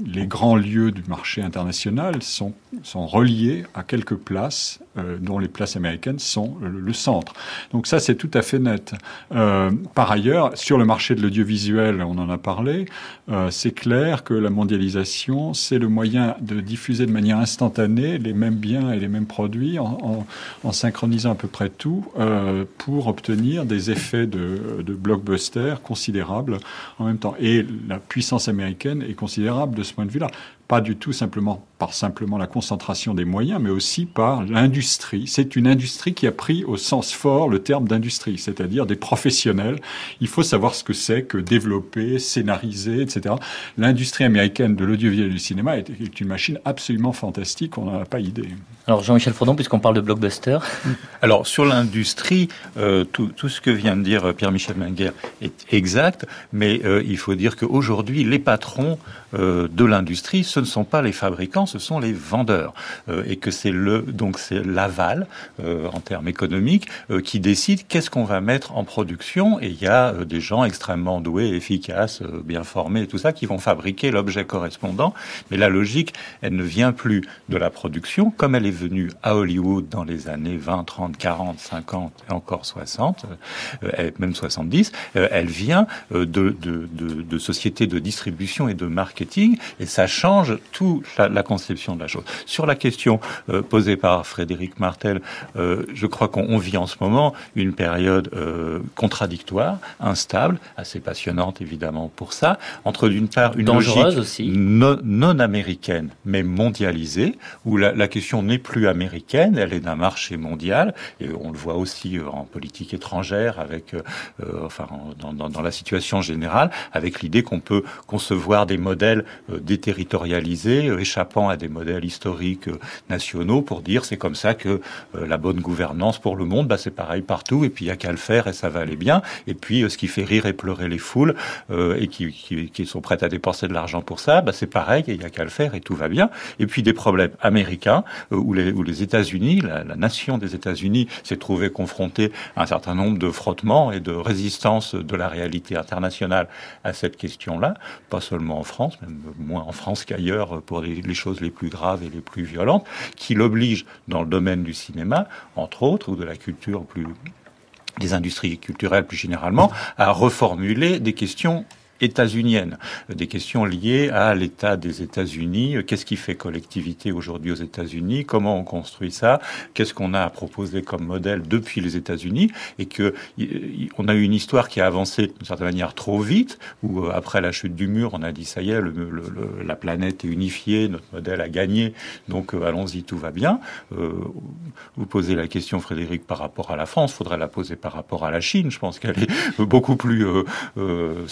Les grands lieux du marché international sont, sont reliés à quelques places, euh, dont les places américaines sont le, centre. Donc ça, c'est tout à fait net. Euh, par ailleurs, sur le marché de l'audiovisuel, on en a parlé, euh, c'est clair que la mondialisation, c'est le moyen de diffuser de manière instantanée les mêmes biens et les mêmes produits en, synchronisant à peu près tout pour obtenir des effets de, de blockbuster considérables en même temps. Et la puissance américaine est considérable ce point de vue-là pas du tout simplement par simplement la concentration des moyens, mais aussi par l'industrie. C'est une industrie qui a pris au sens fort le terme d'industrie, c'est-à-dire des professionnels. Il faut savoir ce que c'est que développer, scénariser, etc. L'industrie américaine de l'audiovisuel et du cinéma est, une machine absolument fantastique, on n'en a pas idée.
Alors Jean-Michel Frodon, puisqu'on parle de blockbuster. [LAUGHS]
Alors sur l'industrie, euh, tout, ce que vient de dire euh, Pierre-Michel Menguer est exact, mais euh, il faut dire qu'aujourd'hui, les patrons de l'industrie, ce ne sont pas les fabricants, ce sont les vendeurs, et que c'est le donc c'est l'aval en termes économiques qui décide qu'est-ce qu'on va mettre en production. Et il y a des gens extrêmement doués, efficaces, bien formés, et tout ça, qui vont fabriquer l'objet correspondant. Mais la logique, elle ne vient plus de la production comme elle est venue à Hollywood dans les années 20, 30, 40, 50 et encore 60, euh, même 70, euh, elle vient de, de, de, de, sociétés de distribution et de marketing, et ça change toute la, la, conception de la chose. Sur la question posée par Frédéric Martel, je crois qu'on vit en ce moment une période contradictoire, instable, assez passionnante évidemment pour ça, entre d'une part une
Dangereuse aussi.
non, non américaine, mais mondialisée, où la, la question n'est plus américaine, elle est d'un marché mondial, et on le voit aussi euh, en politique étrangère, avec, euh, euh, enfin, dans, la situation générale, avec l'idée qu'on peut concevoir des modèles déterritorialisés, échappant à des modèles historiques nationaux, pour dire c'est comme ça que la bonne gouvernance pour le monde, bah, c'est pareil partout, et puis il y a qu'à le faire et ça va aller bien. Et puis ce qui fait rire et pleurer les foules, et qui, sont prêtes à dépenser de l'argent pour ça, bah, c'est pareil, il y a qu'à le faire et tout va bien. Et puis des problèmes américains où où les États-Unis, la, nation des États-Unis, s'est trouvée confrontée à un certain nombre de frottements et de résistances de la réalité internationale à cette question-là, pas seulement en France, moins en France qu'ailleurs pour les, choses les plus graves et les plus violentes, qui l'obligent dans le domaine du cinéma, entre autres, ou de la culture des industries culturelles plus généralement, à reformuler des questions états-unienne, des questions liées à l'état des États-Unis, qu'est-ce qui fait collectivité aujourd'hui aux États-Unis, comment on construit ça, qu'est-ce qu'on a à proposer comme modèle depuis les États-Unis, et que on a eu une histoire qui a avancé d'une certaine manière trop vite, où euh, après la chute du mur, on a dit ça y est, la planète est unifiée, notre modèle a gagné, donc euh, allons-y, tout va bien. Euh, vous posez la question, Frédéric, par rapport à la France, faudrait la poser par rapport à la Chine. Je pense qu'elle est beaucoup plus euh,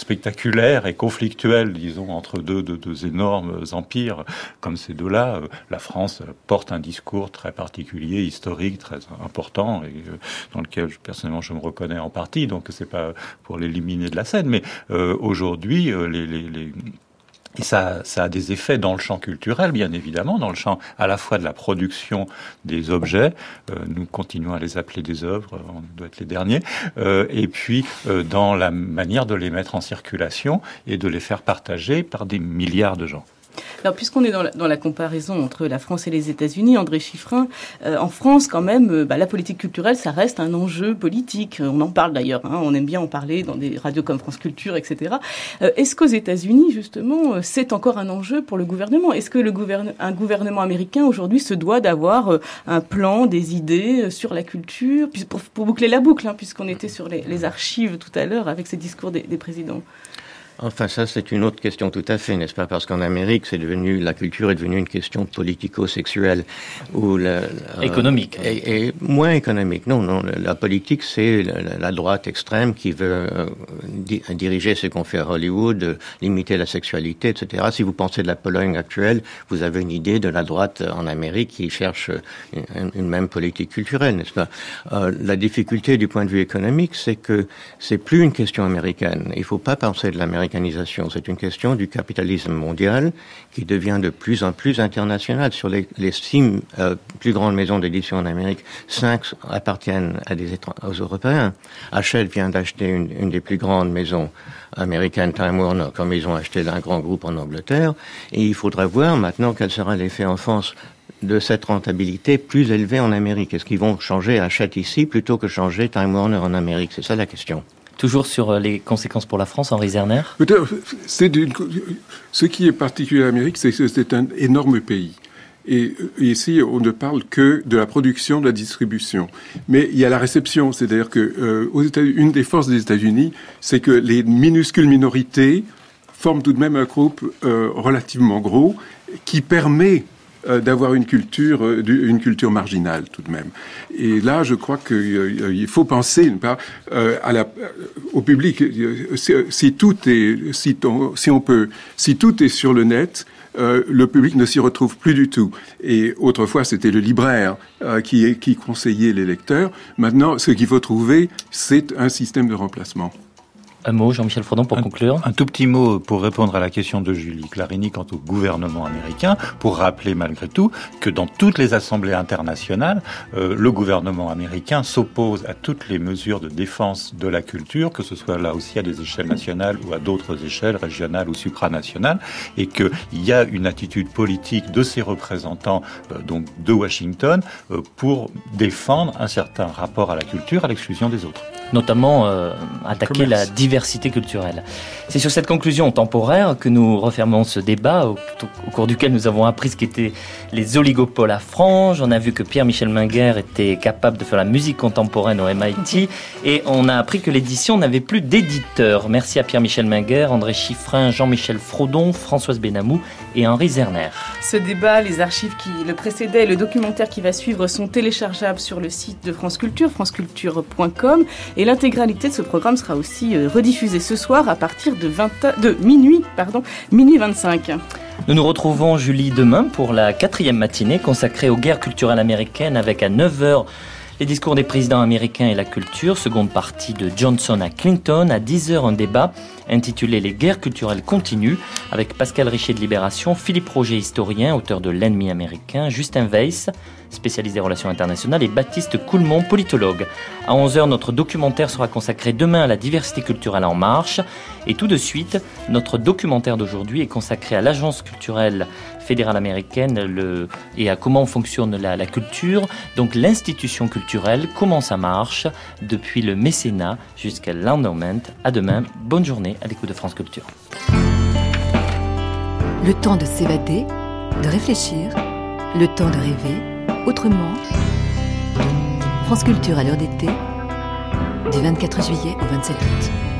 spectaculaire et conflictuelle, disons, entre deux, énormes empires comme ces deux-là, euh, la France porte un discours très particulier, historique, très important, et euh, dans lequel personnellement je me reconnais en partie. Donc c'est pas pour l'éliminer de la scène, mais euh, aujourd'hui les et ça, ça a des effets dans le champ culturel, bien évidemment, dans le champ à la fois de la production des objets, euh, nous continuons à les appeler des œuvres, on doit être les derniers, euh, et puis euh, dans la manière de les mettre en circulation et de les faire partager par des milliards de gens.
Alors, puisqu'on est dans la, comparaison entre la France et les États-Unis, André Chiffrin, euh, en France, quand même, euh, bah, la politique culturelle, ça reste un enjeu politique. On en parle d'ailleurs, hein, on aime bien en parler dans des radios comme France Culture, etc. Euh, Est-ce qu'aux États-Unis, justement, euh, c'est encore un enjeu pour le gouvernement? Est-ce que un gouvernement américain, aujourd'hui, se doit d'avoir euh, un plan, des idées sur la culture? Pour, boucler la boucle, hein, puisqu'on était sur les, archives tout à l'heure avec ces discours des présidents
Enfin, ça, c'est une autre question tout à fait, n'est-ce pas? Parce qu'en Amérique, c'est devenu la culture est devenue une question politico-sexuelle ou la,
économique
et, et, moins économique. Non, non, la politique, c'est la, la, droite extrême qui veut euh, di diriger ce qu'on fait à Hollywood, euh, limiter la sexualité, etc. Si vous pensez de la Pologne actuelle, vous avez une idée de la droite en Amérique qui cherche une, une même politique culturelle, n'est-ce pas? Euh, La difficulté du point de vue économique, c'est que c'est plus une question américaine. Il ne faut pas penser de l'Amérique c'est une question du capitalisme mondial qui devient de plus en plus international. Sur les, les six euh, plus grandes maisons d'édition en Amérique, cinq appartiennent à des aux Européens. Hachette vient d'acheter une, des plus grandes maisons américaines, Time Warner, comme ils ont acheté d'un grand groupe en Angleterre. Et il faudra voir maintenant quel sera l'effet en France de cette rentabilité plus élevée en Amérique. Est-ce qu'ils vont changer Hachette ici plutôt que changer Time Warner en Amérique? C'est ça la question.
Toujours sur euh, les conséquences pour la France, Henri Zerner
c'est Ce qui est particulier à l'Amérique, c'est que c'est un énorme pays. Et ici, on ne parle que de la production, de la distribution. Mais il y a la réception, c'est-à-dire que euh, des forces des États-Unis, c'est que les minuscules minorités forment tout de même un groupe euh, relativement gros qui permet euh, d'avoir une culture, euh, une culture marginale tout de même. Et là, je crois qu'il euh, faut penser au public. Si, tout est, si on, si on peut, si tout est sur le net, euh, le public ne s'y retrouve plus du tout. Et autrefois, c'était le libraire euh, qui, qui conseillait les lecteurs. Maintenant, ce qu'il faut trouver, c'est un système de remplacement.
Un mot, Jean-Michel Frodon, pour conclure.
Un tout petit mot pour répondre à la question de Julie Clarini quant au gouvernement américain, pour rappeler malgré tout que dans toutes les assemblées internationales, euh, le gouvernement américain s'oppose à toutes les mesures de défense de la culture, que ce soit là aussi à des échelles nationales ou à d'autres échelles régionales ou supranationales, et qu'il y a une attitude politique de ses représentants, euh, donc de Washington, euh, pour défendre un certain rapport à la culture à l'exclusion des autres
notamment euh, attaquer la diversité culturelle. C'est sur cette conclusion temporaire que nous refermons ce débat au, cours duquel nous avons appris ce qu'étaient les oligopoles à franges. On a vu que Pierre-Michel Minguer était capable de faire la musique contemporaine au MIT et on a appris que l'édition n'avait plus d'éditeur. Merci à Pierre-Michel Minguer, André Chiffrin, Jean-Michel Frodon, Françoise Benamou et Henri Zerner.
Ce débat, les archives qui le précédaient et le documentaire qui va suivre sont téléchargeables sur le site de France Culture, franceculture.com et l'intégralité de ce programme sera aussi euh, rediffusée ce soir à partir de, 20, de minuit, pardon, minuit 25.
Nous nous retrouvons, Julie, demain pour la quatrième matinée consacrée aux guerres culturelles américaines avec à 9h les discours des présidents américains et la culture, seconde partie de Johnson à Clinton, à 10h un débat intitulé Les guerres culturelles continuent avec Pascal Richer de Libération, Philippe Roger, historien, auteur de L'ennemi américain, Justin Weiss, spécialiste des relations internationales, et Baptiste Coulmont, politologue. À 11h, notre documentaire sera consacré demain à la diversité culturelle en marche. Et tout de suite, notre documentaire d'aujourd'hui est consacré à l'agence culturelle fédérale américaine et à comment fonctionne la, la culture. Donc l'institution culturelle, comment ça marche, depuis le mécénat jusqu'à l'endowment. À demain, bonne journée à l'écoute de France Culture.
Le temps de s'évader, de réfléchir, le temps de rêver Autrement, France Culture à l'heure d'été, du 24 juillet au 27 août.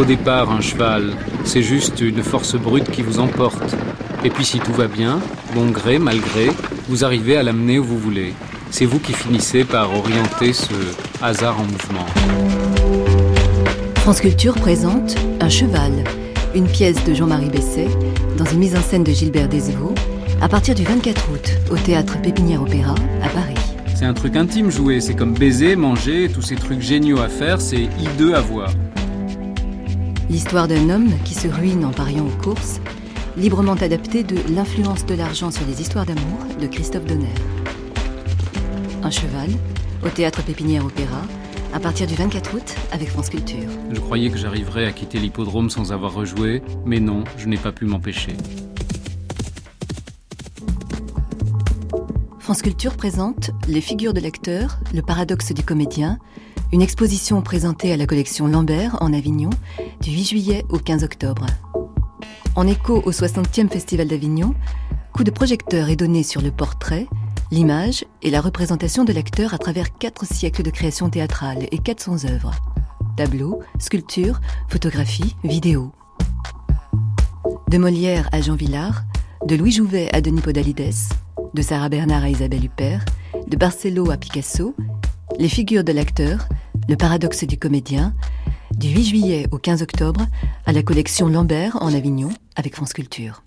Au départ, un cheval, c'est juste une force brute qui vous emporte. Et puis si tout va bien, bon gré, mal gré, vous arrivez à l'amener où vous voulez c'est vous qui finissez par orienter ce hasard en mouvement.
France Culture présente Un cheval, une pièce de Jean-Marie Besset, dans une mise en scène de Gilbert Desvaux, à partir du 24 août, au théâtre Pépinière Opéra, à Paris.
C'est un truc intime jouer, c'est comme baiser, manger, tous ces trucs géniaux à faire, c'est hideux à voir.
L'histoire d'un homme qui se ruine en pariant aux courses, librement adaptée de L'influence de l'argent sur les histoires d'amour de Christophe Donner un cheval, au théâtre Pépinière Opéra, à partir du 24 août avec France Culture.
Je croyais que j'arriverais à quitter l'hippodrome sans avoir rejoué, mais non, je n'ai pas pu m'empêcher.
France Culture présente Les figures de l'acteur, le paradoxe du comédien, une exposition présentée à la collection Lambert en Avignon du 8 juillet au 15 octobre. En écho au 60e Festival d'Avignon, coup de projecteur est donné sur le portrait l'image et la représentation de l'acteur à travers quatre siècles de création théâtrale et 400 œuvres. Tableaux, sculptures, photographies, vidéos. De Molière à Jean Villard, de Louis Jouvet à Denis Podalides, de Sarah Bernard à Isabelle Huppert, de Barcelo à Picasso, les figures de l'acteur, le paradoxe du comédien, du 8 juillet au 15 octobre à la collection Lambert en Avignon avec France Culture.